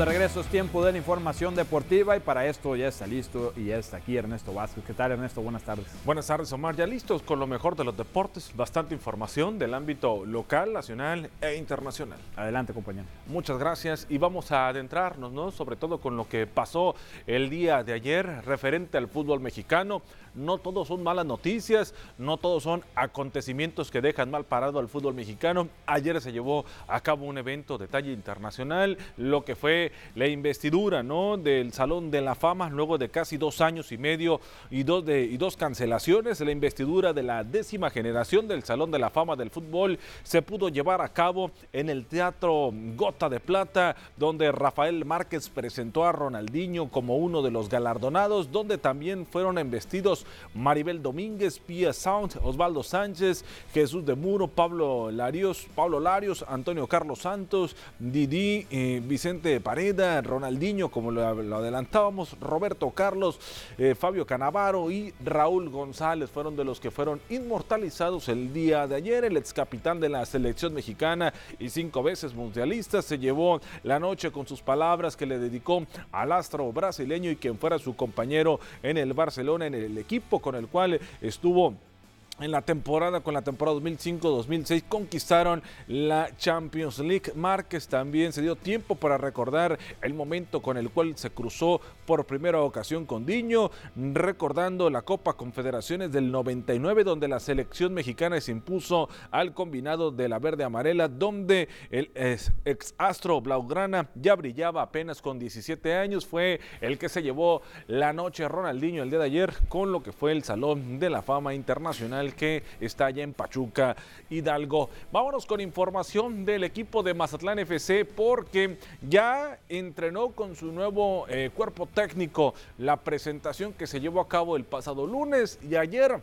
De regreso, es tiempo de la información deportiva y para esto ya está listo y ya está aquí Ernesto Vázquez. ¿Qué tal Ernesto? Buenas tardes. Buenas tardes Omar, ya listos con lo mejor de los deportes, bastante información del ámbito local, nacional e internacional. Adelante compañero. Muchas gracias y vamos a adentrarnos, ¿no? Sobre todo con lo que pasó el día de ayer referente al fútbol mexicano no todos son malas noticias, no todos son acontecimientos que dejan mal parado al fútbol mexicano. Ayer se llevó a cabo un evento de talla internacional, lo que fue la investidura ¿no? del Salón de la Fama luego de casi dos años y medio y dos, de, y dos cancelaciones. La investidura de la décima generación del Salón de la Fama del Fútbol se pudo llevar a cabo en el Teatro Gota de Plata, donde Rafael Márquez presentó a Ronaldinho como uno de los galardonados, donde también fueron Maribel Domínguez, Pia Sound, Osvaldo Sánchez, Jesús de Muro, Pablo Larios, Pablo Larios, Antonio Carlos Santos, Didi, eh, Vicente Pareda, Ronaldinho, como lo, adelantábamos, Roberto Carlos, eh, Fabio Canavaro y Raúl González fueron de los que fueron inmortalizados el día de ayer. El ex capitán de la selección mexicana y cinco veces mundialista se llevó la noche con sus palabras que le dedicó al astro brasileño y quien fuera su compañero en el Barcelona, en el equipo con el cual estuvo en la temporada, con la temporada 2005-2006, conquistaron la Champions League. Márquez también se dio tiempo para recordar el momento con el cual se cruzó por primera ocasión con Diño, recordando la Copa Confederaciones del 99, donde la selección mexicana se impuso al combinado de la verde amarela, donde el ex astro Blaugrana ya brillaba apenas con 17 años. Fue el que se llevó la noche Ronaldinho el día de ayer con lo que fue el Salón de la Fama Internacional que está allá en Pachuca, Hidalgo. Vámonos con información del equipo de Mazatlán FC porque ya entrenó con su nuevo eh, cuerpo técnico la presentación que se llevó a cabo el pasado lunes y ayer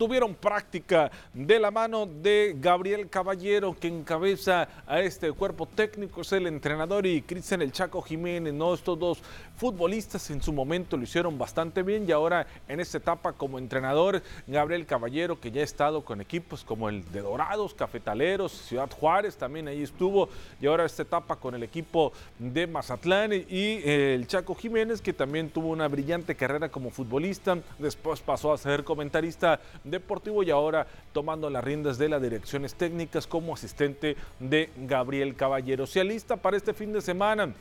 tuvieron práctica de la mano de Gabriel Caballero, que encabeza a este cuerpo técnico, es el entrenador, y Cristian El Chaco Jiménez, ¿no? Estos dos futbolistas en su momento lo hicieron bastante bien y ahora en esta etapa como entrenador, Gabriel Caballero, que ya ha estado con equipos como el de Dorados, Cafetaleros, Ciudad Juárez, también ahí estuvo, y ahora esta etapa con el equipo de Mazatlán y eh, el Chaco Jiménez, que también tuvo una brillante carrera como futbolista, después pasó a ser comentarista deportivo y ahora tomando las riendas de las direcciones técnicas como asistente de Gabriel Caballero. Se alista para este fin de semana.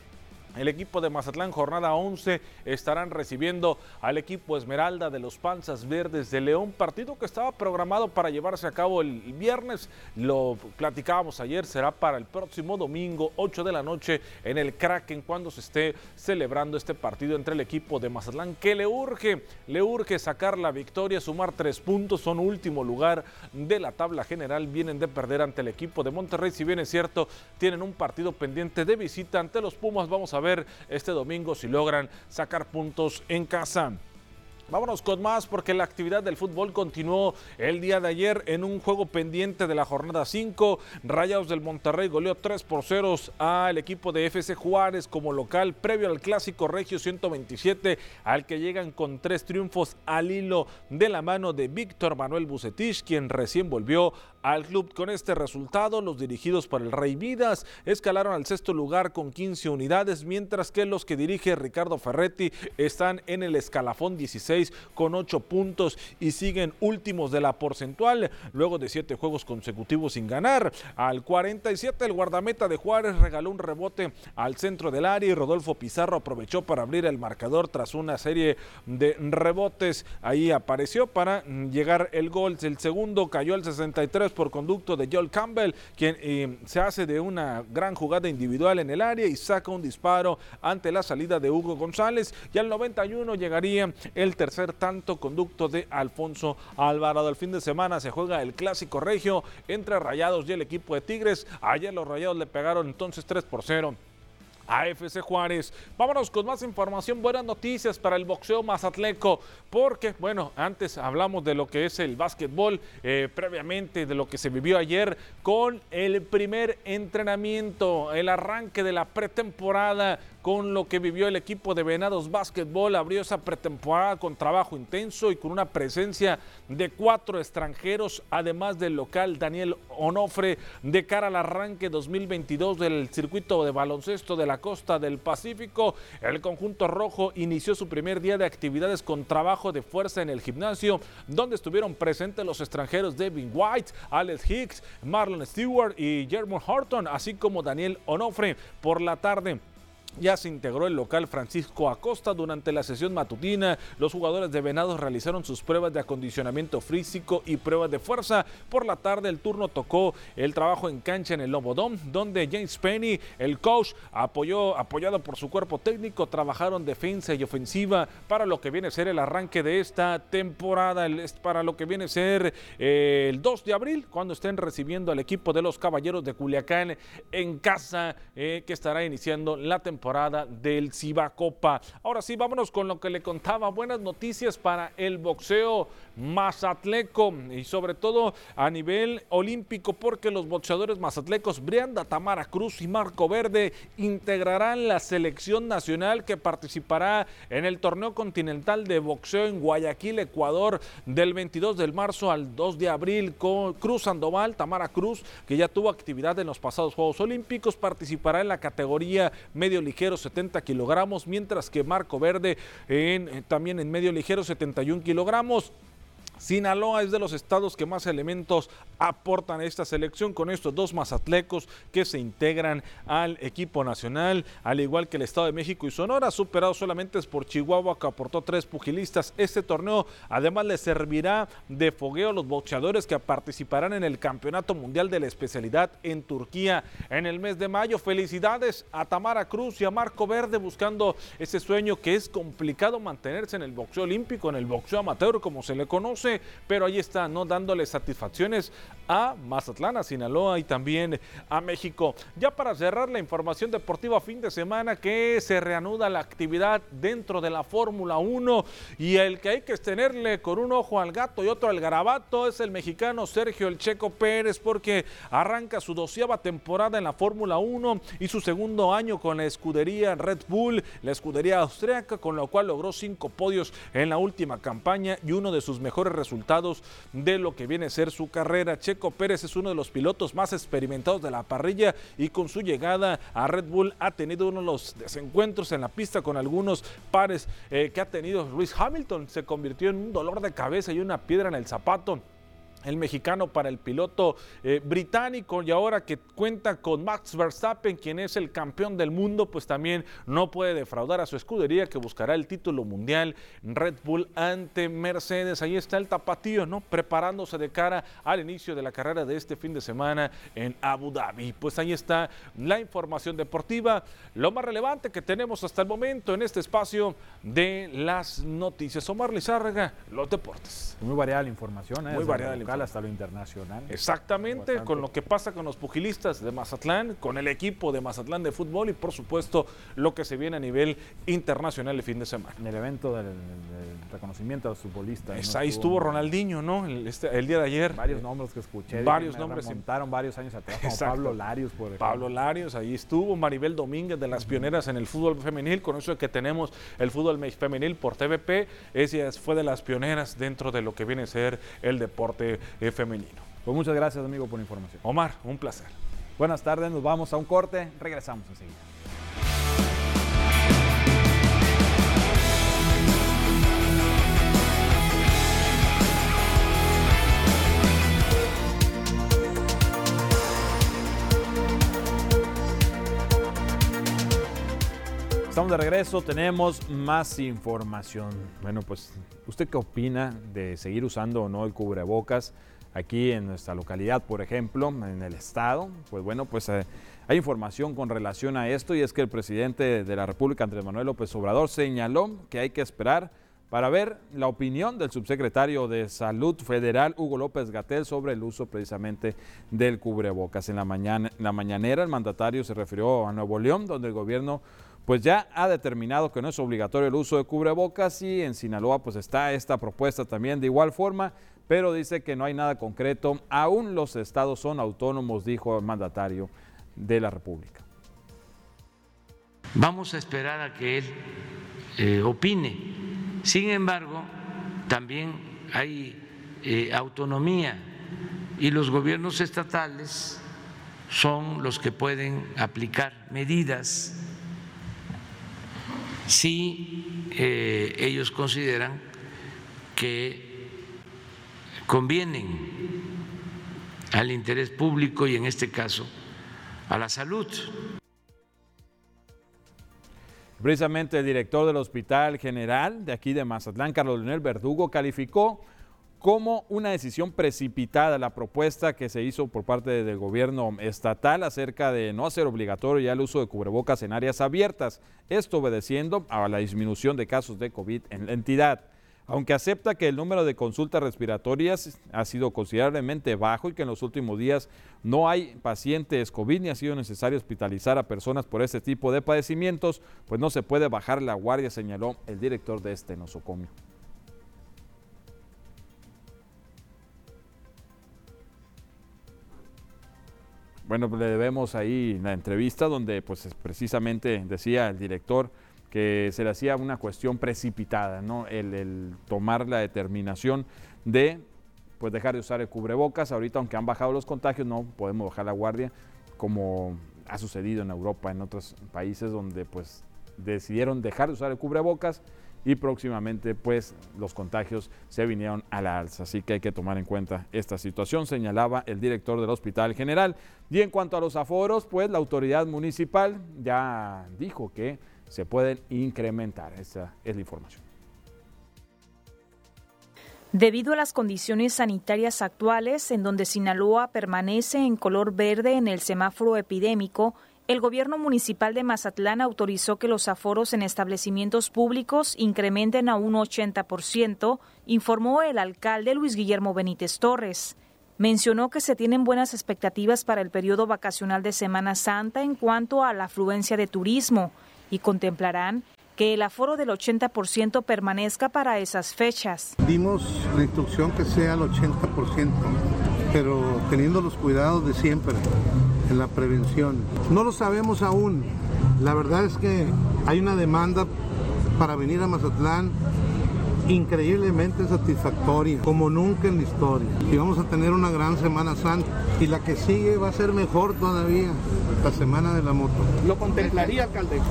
El equipo de Mazatlán, jornada 11, estarán recibiendo al equipo Esmeralda de los Panzas Verdes de León, partido que estaba programado para llevarse a cabo el viernes. Lo platicábamos ayer, será para el próximo domingo, 8 de la noche, en el Kraken, cuando se esté celebrando este partido entre el equipo de Mazatlán, que le urge, le urge sacar la victoria, sumar tres puntos, son último lugar de la tabla general, vienen de perder ante el equipo de Monterrey, si bien es cierto, tienen un partido pendiente de visita ante los Pumas, vamos a ver este domingo si logran sacar puntos en casa. Vámonos con más porque la actividad del fútbol continuó el día de ayer en un juego pendiente de la jornada 5. Rayados del Monterrey goleó 3 por 0 al equipo de FC Juárez como local previo al clásico Regio 127 al que llegan con tres triunfos al hilo de la mano de Víctor Manuel Bucetich quien recién volvió al club. Con este resultado los dirigidos por el Rey Vidas escalaron al sexto lugar con 15 unidades mientras que los que dirige Ricardo Ferretti están en el escalafón 16 con 8 puntos y siguen últimos de la porcentual luego de 7 juegos consecutivos sin ganar. Al 47 el guardameta de Juárez regaló un rebote al centro del área y Rodolfo Pizarro aprovechó para abrir el marcador tras una serie de rebotes. Ahí apareció para llegar el gol. El segundo cayó al 63 por conducto de Joel Campbell, quien eh, se hace de una gran jugada individual en el área y saca un disparo ante la salida de Hugo González. Y al 91 llegaría el tercer tanto conducto de Alfonso Alvarado. El fin de semana se juega el clásico regio entre Rayados y el equipo de Tigres. Ayer los Rayados le pegaron entonces 3 por 0 AFC Juárez. Vámonos con más información, buenas noticias para el boxeo mazatleco, porque, bueno, antes hablamos de lo que es el básquetbol, eh, previamente de lo que se vivió ayer con el primer entrenamiento, el arranque de la pretemporada con lo que vivió el equipo de Venados Básquetbol. Abrió esa pretemporada con trabajo intenso y con una presencia de cuatro extranjeros, además del local Daniel Onofre, de cara al arranque 2022 del circuito de baloncesto de la costa del Pacífico. El conjunto rojo inició su primer día de actividades con trabajo de fuerza en el gimnasio, donde estuvieron presentes los extranjeros Devin White, Alex Hicks, Marlon Stewart y Jermon Horton, así como Daniel Onofre. Por la tarde, ya se integró el local Francisco Acosta durante la sesión matutina. Los jugadores de Venados realizaron sus pruebas de acondicionamiento físico y pruebas de fuerza. Por la tarde el turno tocó el trabajo en cancha en el Lobodón, donde James Penny, el coach, apoyó, apoyado por su cuerpo técnico, trabajaron defensa y ofensiva para lo que viene a ser el arranque de esta temporada, para lo que viene a ser eh, el 2 de abril, cuando estén recibiendo al equipo de los Caballeros de Culiacán en casa, eh, que estará iniciando la temporada del Ciba Copa. Ahora sí, vámonos con lo que le contaba. Buenas noticias para el boxeo mazatleco y sobre todo a nivel olímpico porque los boxeadores mazatlecos Brianda Tamara Cruz y Marco Verde integrarán la selección nacional que participará en el torneo continental de boxeo en Guayaquil, Ecuador del 22 de marzo al 2 de abril con Cruz Sandoval, Tamara Cruz, que ya tuvo actividad en los pasados Juegos Olímpicos, participará en la categoría medio ligero 70 kilogramos, mientras que Marco Verde en, eh, también en medio ligero 71 kilogramos. Sinaloa es de los estados que más elementos aportan a esta selección con estos dos mazatlecos que se integran al equipo nacional, al igual que el Estado de México y Sonora, superado solamente por Chihuahua que aportó tres pugilistas. Este torneo además le servirá de fogueo a los boxeadores que participarán en el Campeonato Mundial de la Especialidad en Turquía en el mes de mayo. Felicidades a Tamara Cruz y a Marco Verde buscando ese sueño que es complicado mantenerse en el boxeo olímpico, en el boxeo amateur como se le conoce pero ahí está, ¿no? Dándole satisfacciones a Mazatlán, a Sinaloa y también a México. Ya para cerrar la información deportiva fin de semana que se reanuda la actividad dentro de la Fórmula 1 y el que hay que tenerle con un ojo al gato y otro al garabato es el mexicano Sergio El Checo Pérez porque arranca su doceava temporada en la Fórmula 1 y su segundo año con la escudería Red Bull, la escudería austríaca, con lo cual logró cinco podios en la última campaña y uno de sus mejores resultados de lo que viene a ser su carrera. Checo Pérez es uno de los pilotos más experimentados de la parrilla y con su llegada a Red Bull ha tenido uno de los desencuentros en la pista con algunos pares eh, que ha tenido Luis Hamilton. Se convirtió en un dolor de cabeza y una piedra en el zapato el mexicano para el piloto eh, británico y ahora que cuenta con Max Verstappen, quien es el campeón del mundo, pues también no puede defraudar a su escudería que buscará el título mundial Red Bull ante Mercedes. Ahí está el tapatío, ¿no? Preparándose de cara al inicio de la carrera de este fin de semana en Abu Dhabi. Pues ahí está la información deportiva, lo más relevante que tenemos hasta el momento en este espacio de las noticias. Omar Lizárraga, los deportes. Muy variada la información, ¿eh? Muy variada la hasta lo internacional. Exactamente, con lo que pasa con los pugilistas de Mazatlán, con el equipo de Mazatlán de fútbol y por supuesto lo que se viene a nivel internacional el fin de semana. En el evento del, reconocimiento a los futbolistas. Ahí estuvo Ronaldinho, ¿no? Este, el, día de ayer. Varios nombres que escuché. Varios nombres. Remontaron varios años atrás, como Pablo Larios, por ejemplo. Pablo Larios, ahí estuvo. Maribel Domínguez de las pioneras en el fútbol femenil, con eso de que tenemos el fútbol femenil por TVP, ella fue de las pioneras dentro de lo que viene a ser el deporte femenino. Pues muchas gracias, amigo, por la información. Omar, un placer. Buenas tardes, nos vamos a un corte, regresamos enseguida. Estamos de regreso, tenemos más información. Bueno, pues, ¿usted qué opina de seguir usando o no el cubrebocas aquí en nuestra localidad, por ejemplo, en el estado? Pues bueno, pues eh, hay información con relación a esto y es que el presidente de la República, Andrés Manuel López Obrador, señaló que hay que esperar para ver la opinión del subsecretario de Salud Federal, Hugo López Gatel, sobre el uso precisamente del cubrebocas. En la, mañana, en la mañanera, el mandatario se refirió a Nuevo León, donde el gobierno pues ya ha determinado que no es obligatorio el uso de cubrebocas y en Sinaloa pues está esta propuesta también de igual forma, pero dice que no hay nada concreto. Aún los estados son autónomos, dijo el mandatario de la República. Vamos a esperar a que él eh, opine. Sin embargo, también hay eh, autonomía y los gobiernos estatales son los que pueden aplicar medidas si eh, ellos consideran que convienen al interés público y en este caso a la salud. Precisamente el director del Hospital General de aquí de Mazatlán, Carlos Leonel Verdugo, calificó como una decisión precipitada la propuesta que se hizo por parte del gobierno estatal acerca de no hacer obligatorio ya el uso de cubrebocas en áreas abiertas, esto obedeciendo a la disminución de casos de COVID en la entidad. Aunque acepta que el número de consultas respiratorias ha sido considerablemente bajo y que en los últimos días no hay pacientes COVID ni ha sido necesario hospitalizar a personas por este tipo de padecimientos, pues no se puede bajar la guardia, señaló el director de este nosocomio. Bueno, pues le debemos ahí la entrevista donde pues precisamente decía el director que se le hacía una cuestión precipitada, ¿no? El, tomar la determinación de pues dejar de usar el cubrebocas. Ahorita, aunque han bajado los contagios, no podemos bajar la guardia, como ha sucedido en Europa, en otros países donde pues decidieron dejar de usar el cubrebocas y próximamente pues los contagios se vinieron a la alza. Así que hay que tomar en cuenta esta situación, señalaba el director del Hospital General. Y en cuanto a los aforos, pues la autoridad municipal ya dijo que se pueden incrementar. Esa es la información. Debido a las condiciones sanitarias actuales, en donde Sinaloa permanece en color verde en el semáforo epidémico, el gobierno municipal de Mazatlán autorizó que los aforos en establecimientos públicos incrementen a un 80%, informó el alcalde Luis Guillermo Benítez Torres. Mencionó que se tienen buenas expectativas para el periodo vacacional de Semana Santa en cuanto a la afluencia de turismo y contemplarán que el aforo del 80% permanezca para esas fechas. Dimos la instrucción que sea el 80%, pero teniendo los cuidados de siempre en la prevención. No lo sabemos aún. La verdad es que hay una demanda para venir a Mazatlán increíblemente satisfactoria, como nunca en la historia. Y vamos a tener una gran Semana Santa. Y la que sigue va a ser mejor todavía, la Semana de la Moto. ¿Lo contemplaría, alcalde?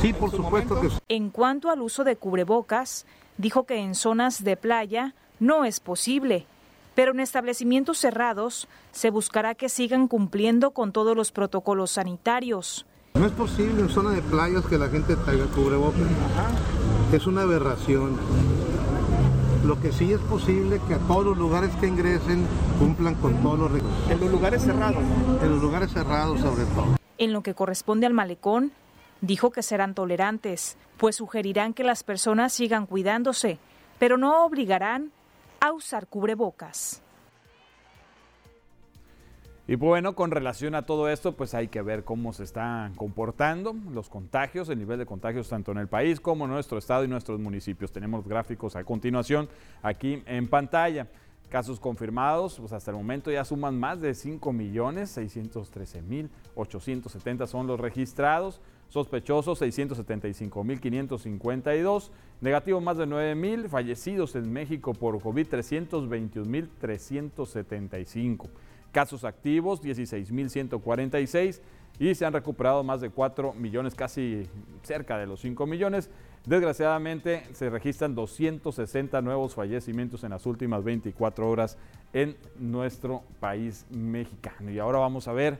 Sí, por supuesto que sí. En cuanto al uso de cubrebocas, dijo que en zonas de playa no es posible, pero en establecimientos cerrados se buscará que sigan cumpliendo con todos los protocolos sanitarios. No es posible en zona de playas que la gente traiga cubrebocas. Es una aberración. Lo que sí es posible que a todos los lugares que ingresen cumplan con todos los requisitos. En los lugares cerrados. En los lugares cerrados sobre todo. En lo que corresponde al malecón, dijo que serán tolerantes, pues sugerirán que las personas sigan cuidándose, pero no obligarán a usar cubrebocas. Y bueno, con relación a todo esto, pues hay que ver cómo se están comportando los contagios, el nivel de contagios tanto en el país como en nuestro estado y nuestros municipios. Tenemos gráficos a continuación aquí en pantalla. Casos confirmados, pues hasta el momento ya suman más de 5 millones 613 mil 870 son los registrados. Sospechosos 675 mil 552. Negativo más de 9 mil. Fallecidos en México por COVID 321 mil 375 casos activos, 16.146 y se han recuperado más de 4 millones, casi cerca de los 5 millones. Desgraciadamente se registran 260 nuevos fallecimientos en las últimas 24 horas en nuestro país mexicano. Y ahora vamos a ver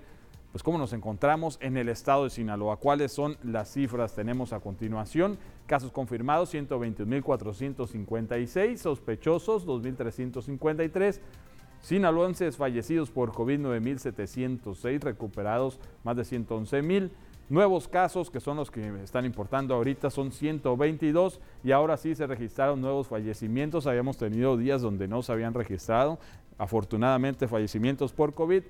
pues cómo nos encontramos en el estado de Sinaloa. ¿Cuáles son las cifras? Tenemos a continuación casos confirmados 121.456, sospechosos 2.353 Sinaloenses fallecidos por COVID 9.706, recuperados más de 111.000. Nuevos casos, que son los que están importando ahorita, son 122 y ahora sí se registraron nuevos fallecimientos. Habíamos tenido días donde no se habían registrado, afortunadamente, fallecimientos por COVID.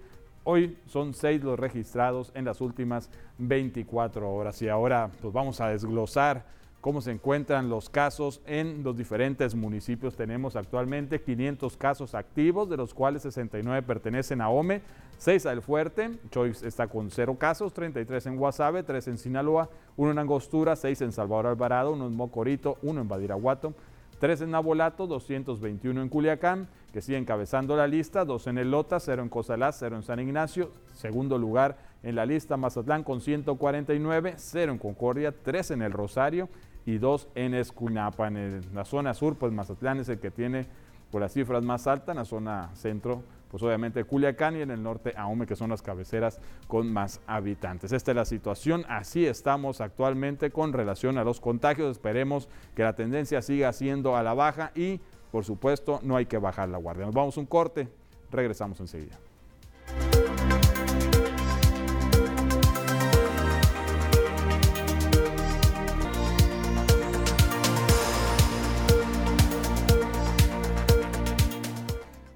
Hoy son seis los registrados en las últimas 24 horas y ahora pues vamos a desglosar cómo se encuentran los casos en los diferentes municipios. Tenemos actualmente 500 casos activos, de los cuales 69 pertenecen a OME, 6 al Fuerte, Choice está con 0 casos, 33 en Guasave, 3 en Sinaloa, 1 en Angostura, 6 en Salvador Alvarado, 1 en Mocorito, 1 en Badiraguato, 3 en Nabolato, 221 en Culiacán, que sigue encabezando la lista, 2 en El Lota, 0 en Cosalás, 0 en San Ignacio, segundo lugar en la lista Mazatlán con 149, 0 en Concordia, 3 en El Rosario y dos en Escuñapa. En la zona sur, pues Mazatlán es el que tiene por las cifras más altas, en la zona centro pues obviamente Culiacán y en el norte Aume, que son las cabeceras con más habitantes. Esta es la situación, así estamos actualmente con relación a los contagios. Esperemos que la tendencia siga siendo a la baja y, por supuesto, no hay que bajar la guardia. Nos vamos a un corte, regresamos enseguida.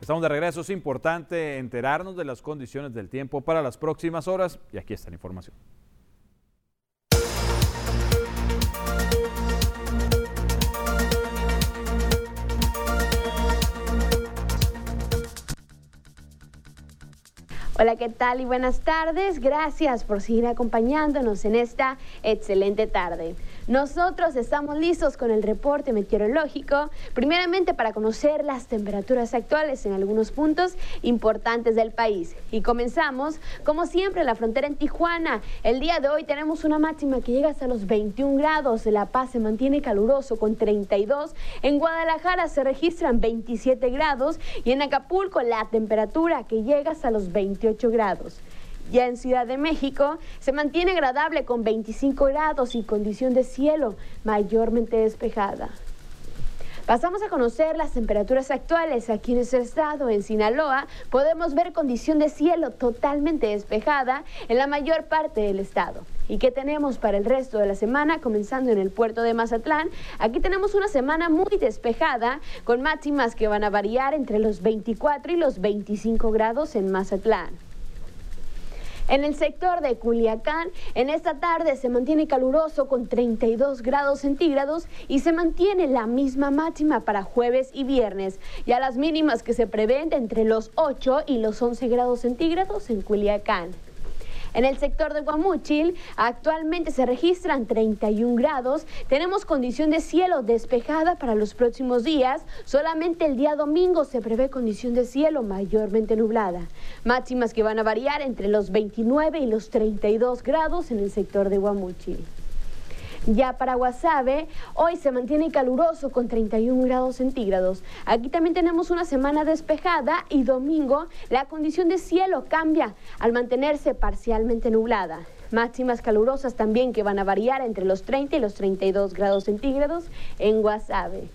Estamos de regreso, es importante enterarnos de las condiciones del tiempo para las próximas horas y aquí está la información. Hola, ¿qué tal y buenas tardes? Gracias por seguir acompañándonos en esta excelente tarde. Nosotros estamos listos con el reporte meteorológico, primeramente para conocer las temperaturas actuales en algunos puntos importantes del país. Y comenzamos, como siempre, la frontera en Tijuana. El día de hoy tenemos una máxima que llega hasta los 21 grados. La Paz se mantiene caluroso con 32. En Guadalajara se registran 27 grados y en Acapulco la temperatura que llega hasta los 28 grados. Ya en Ciudad de México se mantiene agradable con 25 grados y condición de cielo mayormente despejada. Pasamos a conocer las temperaturas actuales aquí en este estado. En Sinaloa podemos ver condición de cielo totalmente despejada en la mayor parte del estado. ¿Y qué tenemos para el resto de la semana? Comenzando en el puerto de Mazatlán. Aquí tenemos una semana muy despejada con máximas que van a variar entre los 24 y los 25 grados en Mazatlán. En el sector de Culiacán, en esta tarde se mantiene caluroso con 32 grados centígrados y se mantiene la misma máxima para jueves y viernes. Ya las mínimas que se prevén entre los 8 y los 11 grados centígrados en Culiacán. En el sector de Guamúchil actualmente se registran 31 grados. Tenemos condición de cielo despejada para los próximos días. Solamente el día domingo se prevé condición de cielo mayormente nublada. Máximas que van a variar entre los 29 y los 32 grados en el sector de Guamúchil. Ya para Guasave, hoy se mantiene caluroso con 31 grados centígrados. Aquí también tenemos una semana despejada y domingo la condición de cielo cambia al mantenerse parcialmente nublada. Máximas calurosas también que van a variar entre los 30 y los 32 grados centígrados en Guasave.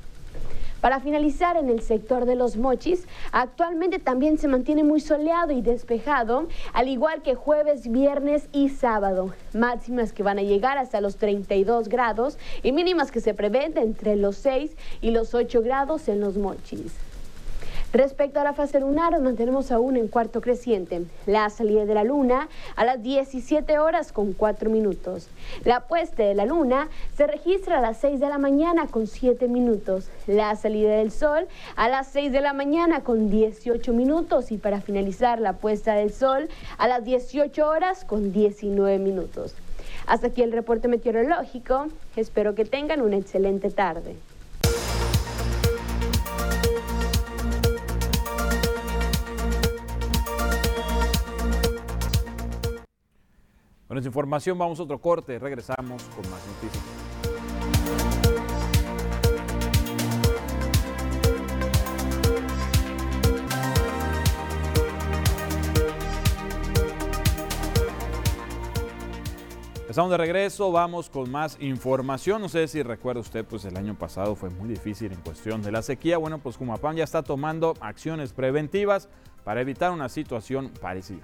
Para finalizar, en el sector de los mochis, actualmente también se mantiene muy soleado y despejado, al igual que jueves, viernes y sábado. Máximas que van a llegar hasta los 32 grados y mínimas que se prevén entre los 6 y los 8 grados en los mochis. Respecto a la fase lunar, nos mantenemos aún en cuarto creciente. La salida de la luna a las 17 horas con 4 minutos. La puesta de la luna se registra a las 6 de la mañana con 7 minutos. La salida del sol a las 6 de la mañana con 18 minutos. Y para finalizar, la puesta del sol a las 18 horas con 19 minutos. Hasta aquí el reporte meteorológico. Espero que tengan una excelente tarde. Con esa información vamos a otro corte, regresamos con más noticias. Estamos de regreso, vamos con más información. No sé si recuerda usted, pues el año pasado fue muy difícil en cuestión de la sequía. Bueno, pues Jumapam ya está tomando acciones preventivas para evitar una situación parecida.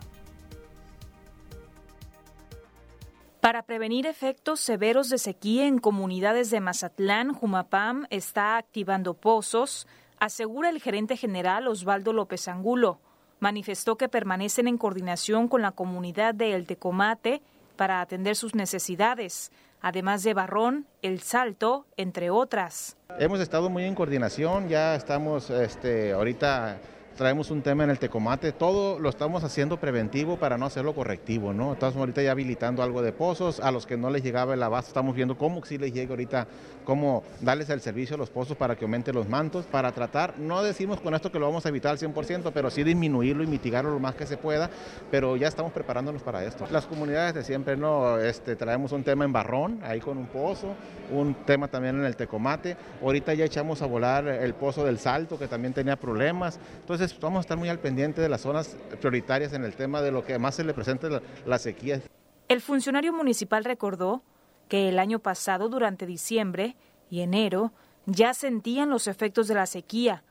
Para prevenir efectos severos de sequía en comunidades de Mazatlán, Jumapam está activando pozos, asegura el gerente general Osvaldo López Angulo. Manifestó que permanecen en coordinación con la comunidad de El Tecomate para atender sus necesidades, además de Barrón, El Salto, entre otras. Hemos estado muy en coordinación, ya estamos este, ahorita traemos un tema en el Tecomate, todo lo estamos haciendo preventivo para no hacerlo correctivo, ¿no? Estamos ahorita ya habilitando algo de pozos, a los que no les llegaba el abasto estamos viendo cómo sí les llega ahorita, cómo darles el servicio a los pozos para que aumente los mantos, para tratar, no decimos con esto que lo vamos a evitar al 100%, pero sí disminuirlo y mitigarlo lo más que se pueda, pero ya estamos preparándonos para esto. Las comunidades de siempre, ¿no? Este, traemos un tema en Barrón, ahí con un pozo, un tema también en el Tecomate, ahorita ya echamos a volar el pozo del Salto, que también tenía problemas, entonces Vamos a estar muy al pendiente de las zonas prioritarias en el tema de lo que más se le presenta la, la sequía. El funcionario municipal recordó que el año pasado, durante diciembre y enero, ya sentían los efectos de la sequía.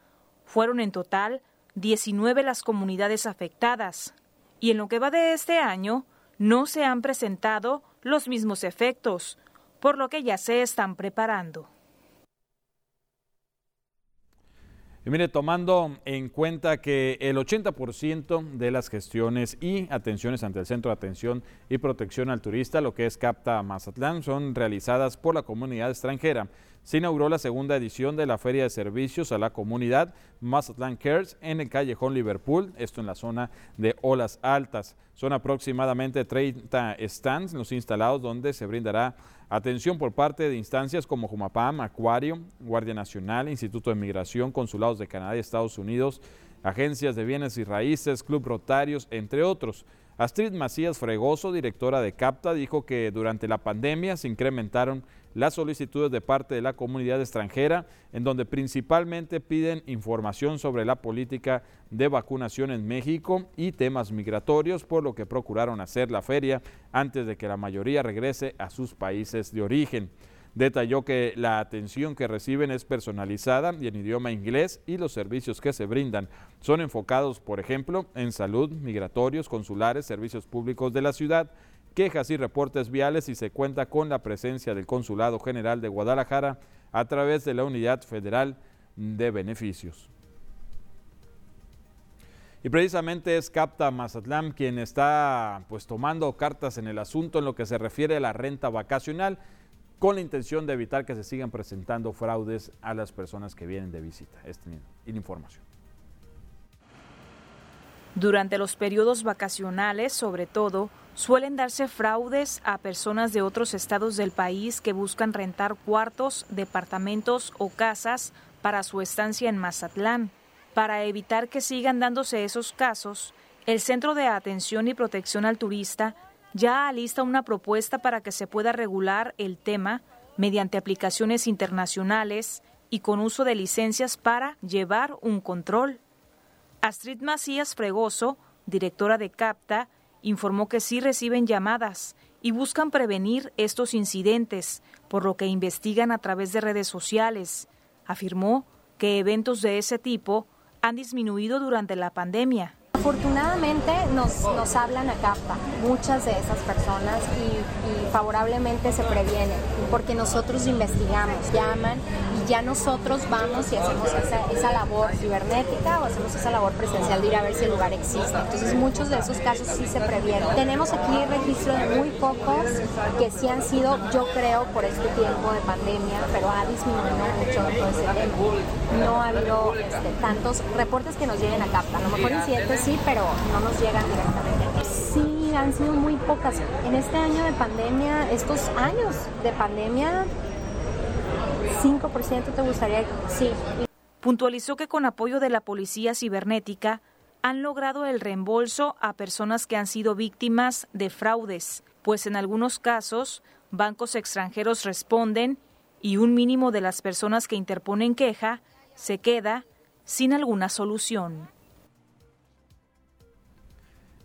Fueron en total 19 las comunidades afectadas. Y en lo que va de este año, no se han presentado los mismos efectos, por lo que ya se están preparando. Mire, tomando en cuenta que el 80% de las gestiones y atenciones ante el Centro de Atención y Protección al Turista, lo que es CAPTA Mazatlán, son realizadas por la comunidad extranjera. Se inauguró la segunda edición de la Feria de Servicios a la Comunidad Mazatlán Cares en el callejón Liverpool, esto en la zona de Olas Altas. Son aproximadamente 30 stands los instalados donde se brindará Atención por parte de instancias como Jumapam, Acuario, Guardia Nacional, Instituto de Migración, Consulados de Canadá y Estados Unidos, agencias de bienes y raíces, Club Rotarios, entre otros. Astrid Macías Fregoso, directora de CAPTA, dijo que durante la pandemia se incrementaron las solicitudes de parte de la comunidad extranjera, en donde principalmente piden información sobre la política de vacunación en México y temas migratorios, por lo que procuraron hacer la feria antes de que la mayoría regrese a sus países de origen. Detalló que la atención que reciben es personalizada y en idioma inglés y los servicios que se brindan son enfocados, por ejemplo, en salud, migratorios, consulares, servicios públicos de la ciudad, quejas y reportes viales y se cuenta con la presencia del Consulado General de Guadalajara a través de la Unidad Federal de Beneficios. Y precisamente es Capta Mazatlán quien está pues tomando cartas en el asunto en lo que se refiere a la renta vacacional con la intención de evitar que se sigan presentando fraudes a las personas que vienen de visita. Esta información. Durante los periodos vacacionales, sobre todo, suelen darse fraudes a personas de otros estados del país que buscan rentar cuartos, departamentos o casas para su estancia en Mazatlán. Para evitar que sigan dándose esos casos, el Centro de Atención y Protección al Turista ya alista una propuesta para que se pueda regular el tema mediante aplicaciones internacionales y con uso de licencias para llevar un control. Astrid Macías Fregoso, directora de CAPTA, informó que sí reciben llamadas y buscan prevenir estos incidentes, por lo que investigan a través de redes sociales. Afirmó que eventos de ese tipo han disminuido durante la pandemia. Afortunadamente nos, nos hablan a CAPTA, muchas de esas personas, y, y, favorablemente se previenen, porque nosotros investigamos, llaman ya nosotros vamos y hacemos esa, esa, labor cibernética o hacemos esa labor presencial de ir a ver si el lugar existe. Entonces muchos de esos casos sí se previenen. Tenemos aquí registro de muy pocos que sí han sido, yo creo, por este tiempo de pandemia, pero ha disminuido mucho todo ese tema. No ha habido este, tantos reportes que nos lleguen a CAPTA. A lo mejor incidentes sí, pero no nos llegan directamente. Sí, han sido muy pocas. En este año de pandemia, estos años de pandemia, 5% te gustaría, sí. Puntualizó que con apoyo de la Policía Cibernética han logrado el reembolso a personas que han sido víctimas de fraudes, pues en algunos casos bancos extranjeros responden y un mínimo de las personas que interponen queja se queda sin alguna solución.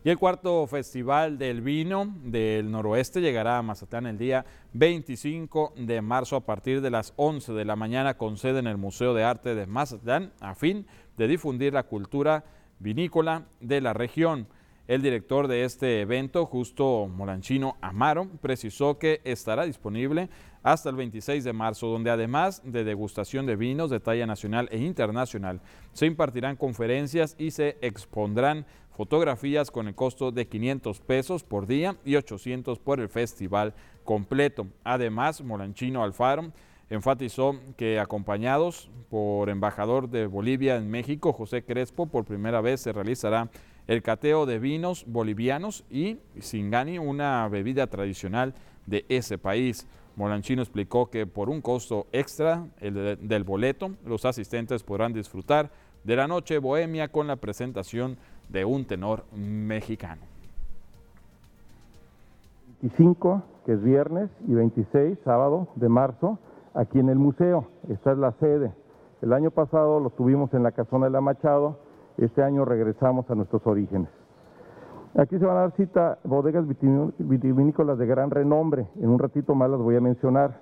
Y el cuarto Festival del Vino del Noroeste llegará a Mazatlán el día 25 de marzo a partir de las 11 de la mañana con sede en el Museo de Arte de Mazatlán a fin de difundir la cultura vinícola de la región. El director de este evento, Justo Molanchino Amaro, precisó que estará disponible hasta el 26 de marzo, donde además de degustación de vinos de talla nacional e internacional, se impartirán conferencias y se expondrán fotografías con el costo de 500 pesos por día y 800 por el festival completo. Además, Molanchino Alfaro enfatizó que acompañados por embajador de Bolivia en México, José Crespo, por primera vez se realizará el cateo de vinos bolivianos y Singani, una bebida tradicional de ese país. Molanchino explicó que por un costo extra el del boleto, los asistentes podrán disfrutar de la noche bohemia con la presentación un tenor mexicano. 25, que es viernes, y 26, sábado de marzo, aquí en el museo. Esta es la sede. El año pasado lo tuvimos en la Casona de la Machado este año regresamos a nuestros orígenes. Aquí se van a dar cita bodegas vitivinícolas de gran renombre, en un ratito más las voy a mencionar,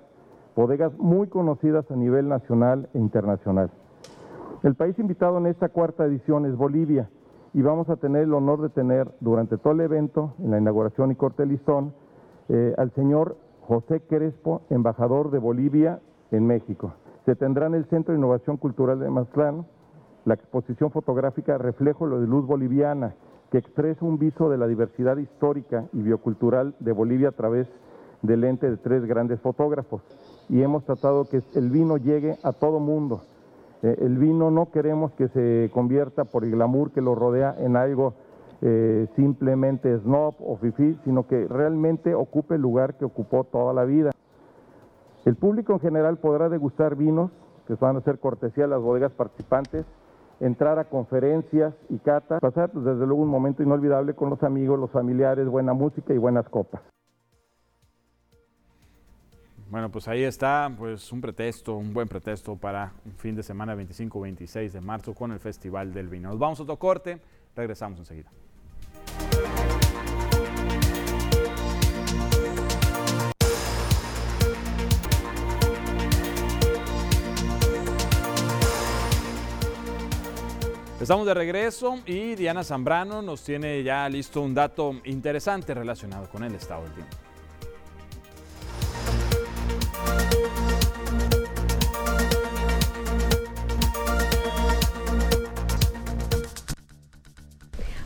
bodegas muy conocidas a nivel nacional e internacional. El país invitado en esta cuarta edición es Bolivia y vamos a tener el honor de tener durante todo el evento, en la inauguración y corte listón, eh, al señor José Crespo, embajador de Bolivia en México. Se tendrá en el Centro de Innovación Cultural de Maztlán la exposición fotográfica Reflejo de Luz Boliviana, que expresa un viso de la diversidad histórica y biocultural de Bolivia a través del lente de tres grandes fotógrafos. Y hemos tratado que el vino llegue a todo mundo. Eh, el vino no queremos que se convierta por el glamour que lo rodea en algo eh, simplemente snob o fifí, sino que realmente ocupe el lugar que ocupó toda la vida. El público en general podrá degustar vinos que van a ser cortesía de las bodegas participantes, entrar a conferencias y catas, pasar desde luego un momento inolvidable con los amigos, los familiares, buena música y buenas copas. Bueno, pues ahí está, pues un pretexto, un buen pretexto para un fin de semana 25-26 de marzo con el Festival del Vino. Nos vamos a otro corte, regresamos enseguida. Estamos de regreso y Diana Zambrano nos tiene ya listo un dato interesante relacionado con el estado del tiempo.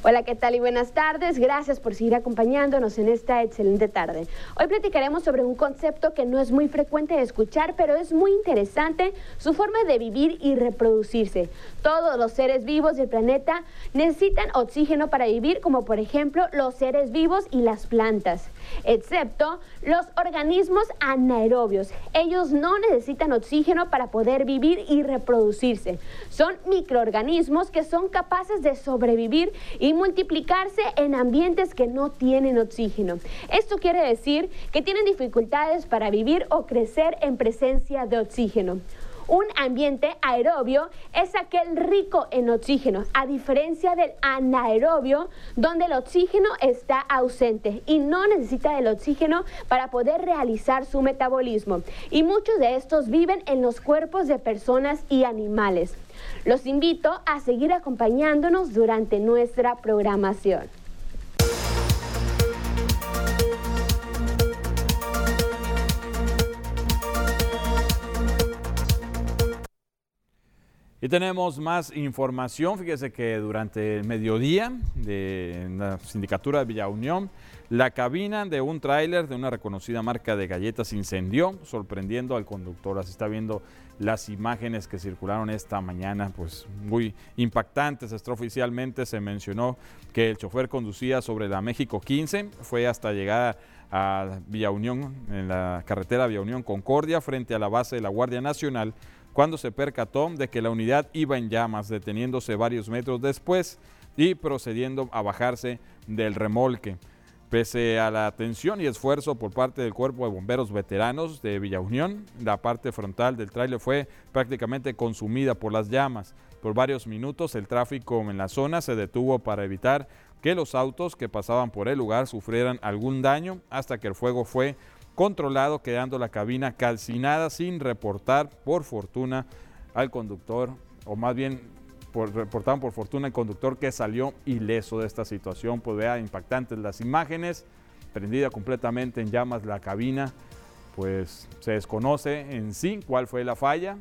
Hola, ¿qué tal y buenas tardes? Gracias por seguir acompañándonos en esta excelente tarde. Hoy platicaremos sobre un concepto que no es muy frecuente de escuchar, pero es muy interesante, su forma de vivir y reproducirse. Todos los seres vivos del planeta necesitan oxígeno para vivir, como por ejemplo los seres vivos y las plantas excepto los organismos anaerobios. Ellos no necesitan oxígeno para poder vivir y reproducirse. Son microorganismos que son capaces de sobrevivir y multiplicarse en ambientes que no tienen oxígeno. Esto quiere decir que tienen dificultades para vivir o crecer en presencia de oxígeno. Un ambiente aerobio es aquel rico en oxígeno, a diferencia del anaerobio, donde el oxígeno está ausente y no necesita del oxígeno para poder realizar su metabolismo. Y muchos de estos viven en los cuerpos de personas y animales. Los invito a seguir acompañándonos durante nuestra programación. Y tenemos más información. Fíjese que durante el mediodía de la sindicatura de Villa Unión, la cabina de un tráiler de una reconocida marca de galletas incendió, sorprendiendo al conductor. Así está viendo las imágenes que circularon esta mañana, pues muy impactantes. Extraoficialmente se mencionó que el chofer conducía sobre la México 15, fue hasta llegar a Villa Unión, en la carretera Villa Unión Concordia, frente a la base de la Guardia Nacional cuando se percató de que la unidad iba en llamas, deteniéndose varios metros después y procediendo a bajarse del remolque. Pese a la atención y esfuerzo por parte del Cuerpo de Bomberos Veteranos de Villa Unión, la parte frontal del tráiler fue prácticamente consumida por las llamas. Por varios minutos el tráfico en la zona se detuvo para evitar que los autos que pasaban por el lugar sufrieran algún daño hasta que el fuego fue controlado, quedando la cabina calcinada sin reportar por fortuna al conductor, o más bien por, reportaron por fortuna el conductor que salió ileso de esta situación. Pues vea impactantes las imágenes, prendida completamente en llamas la cabina, pues se desconoce en sí cuál fue la falla,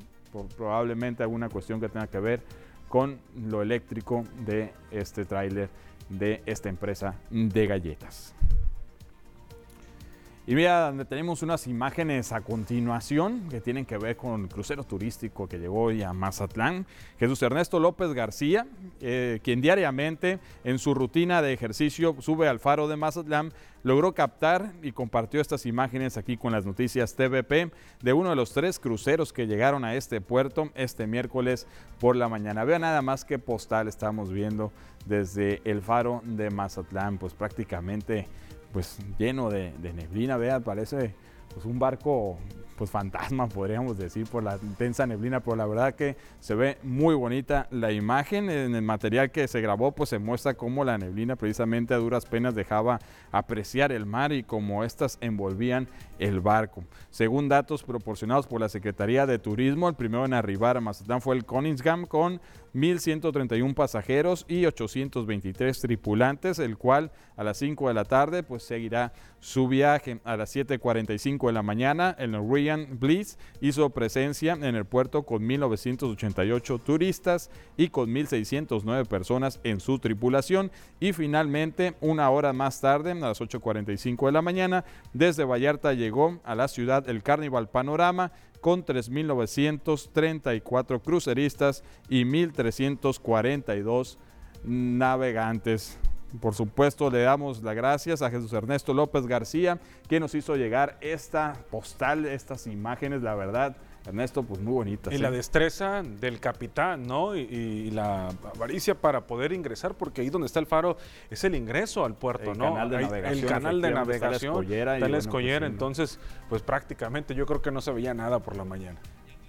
probablemente alguna cuestión que tenga que ver con lo eléctrico de este tráiler de esta empresa de galletas. Y mira, tenemos unas imágenes a continuación que tienen que ver con el crucero turístico que llegó hoy a Mazatlán. Jesús Ernesto López García, eh, quien diariamente en su rutina de ejercicio sube al faro de Mazatlán, logró captar y compartió estas imágenes aquí con las noticias TVP de uno de los tres cruceros que llegaron a este puerto este miércoles por la mañana. Vea nada más que postal estamos viendo desde el faro de Mazatlán, pues prácticamente pues lleno de, neblina, vea, parece pues un barco pues fantasma, podríamos decir, por la intensa neblina, pero la verdad que se ve muy bonita la imagen. En el material que se grabó, pues se muestra cómo la neblina precisamente a duras penas dejaba apreciar el mar y cómo estas envolvían el barco. Según datos proporcionados por la Secretaría de Turismo, el primero en arribar a Mazatlán fue el Koningsgam con 1.131 pasajeros y 823 tripulantes, el cual a las 5 de la tarde pues seguirá su viaje. A las 7.45 de la mañana, el Norwegian Bliss hizo presencia en el puerto con 1.988 turistas y con 1.609 personas en su tripulación. Y finalmente, una hora más tarde, a las 8.45 de la mañana, desde Vallarta llegó a la ciudad el Carnival Panorama con 3.934 cruceristas y 1.342 navegantes. Por supuesto, le damos las gracias a Jesús Ernesto López García, que nos hizo llegar esta postal, estas imágenes, la verdad. Ernesto, pues muy bonitas. Y la destreza del capitán, ¿no? Y, la avaricia para poder ingresar, porque ahí donde está el faro es el ingreso al puerto, el ¿no? Canal de navegación, el canal de navegación. Está la escollera. Está la bueno, escollera, pues, entonces, pues prácticamente yo creo que no se veía nada por la mañana.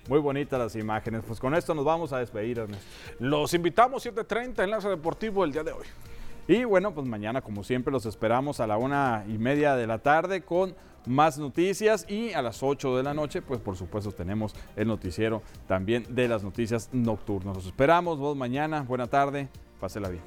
Muy bonitas las imágenes. Pues con esto nos vamos a despedir, Ernesto. Los invitamos 7.30 Enlace Deportivo el día de hoy. Y bueno, pues mañana, como siempre, los esperamos a la una y media de la tarde con más noticias y a las 8 de la noche, pues por supuesto tenemos el noticiero también de las noticias nocturnas. Los esperamos, vos mañana, buena tarde, pásela bien.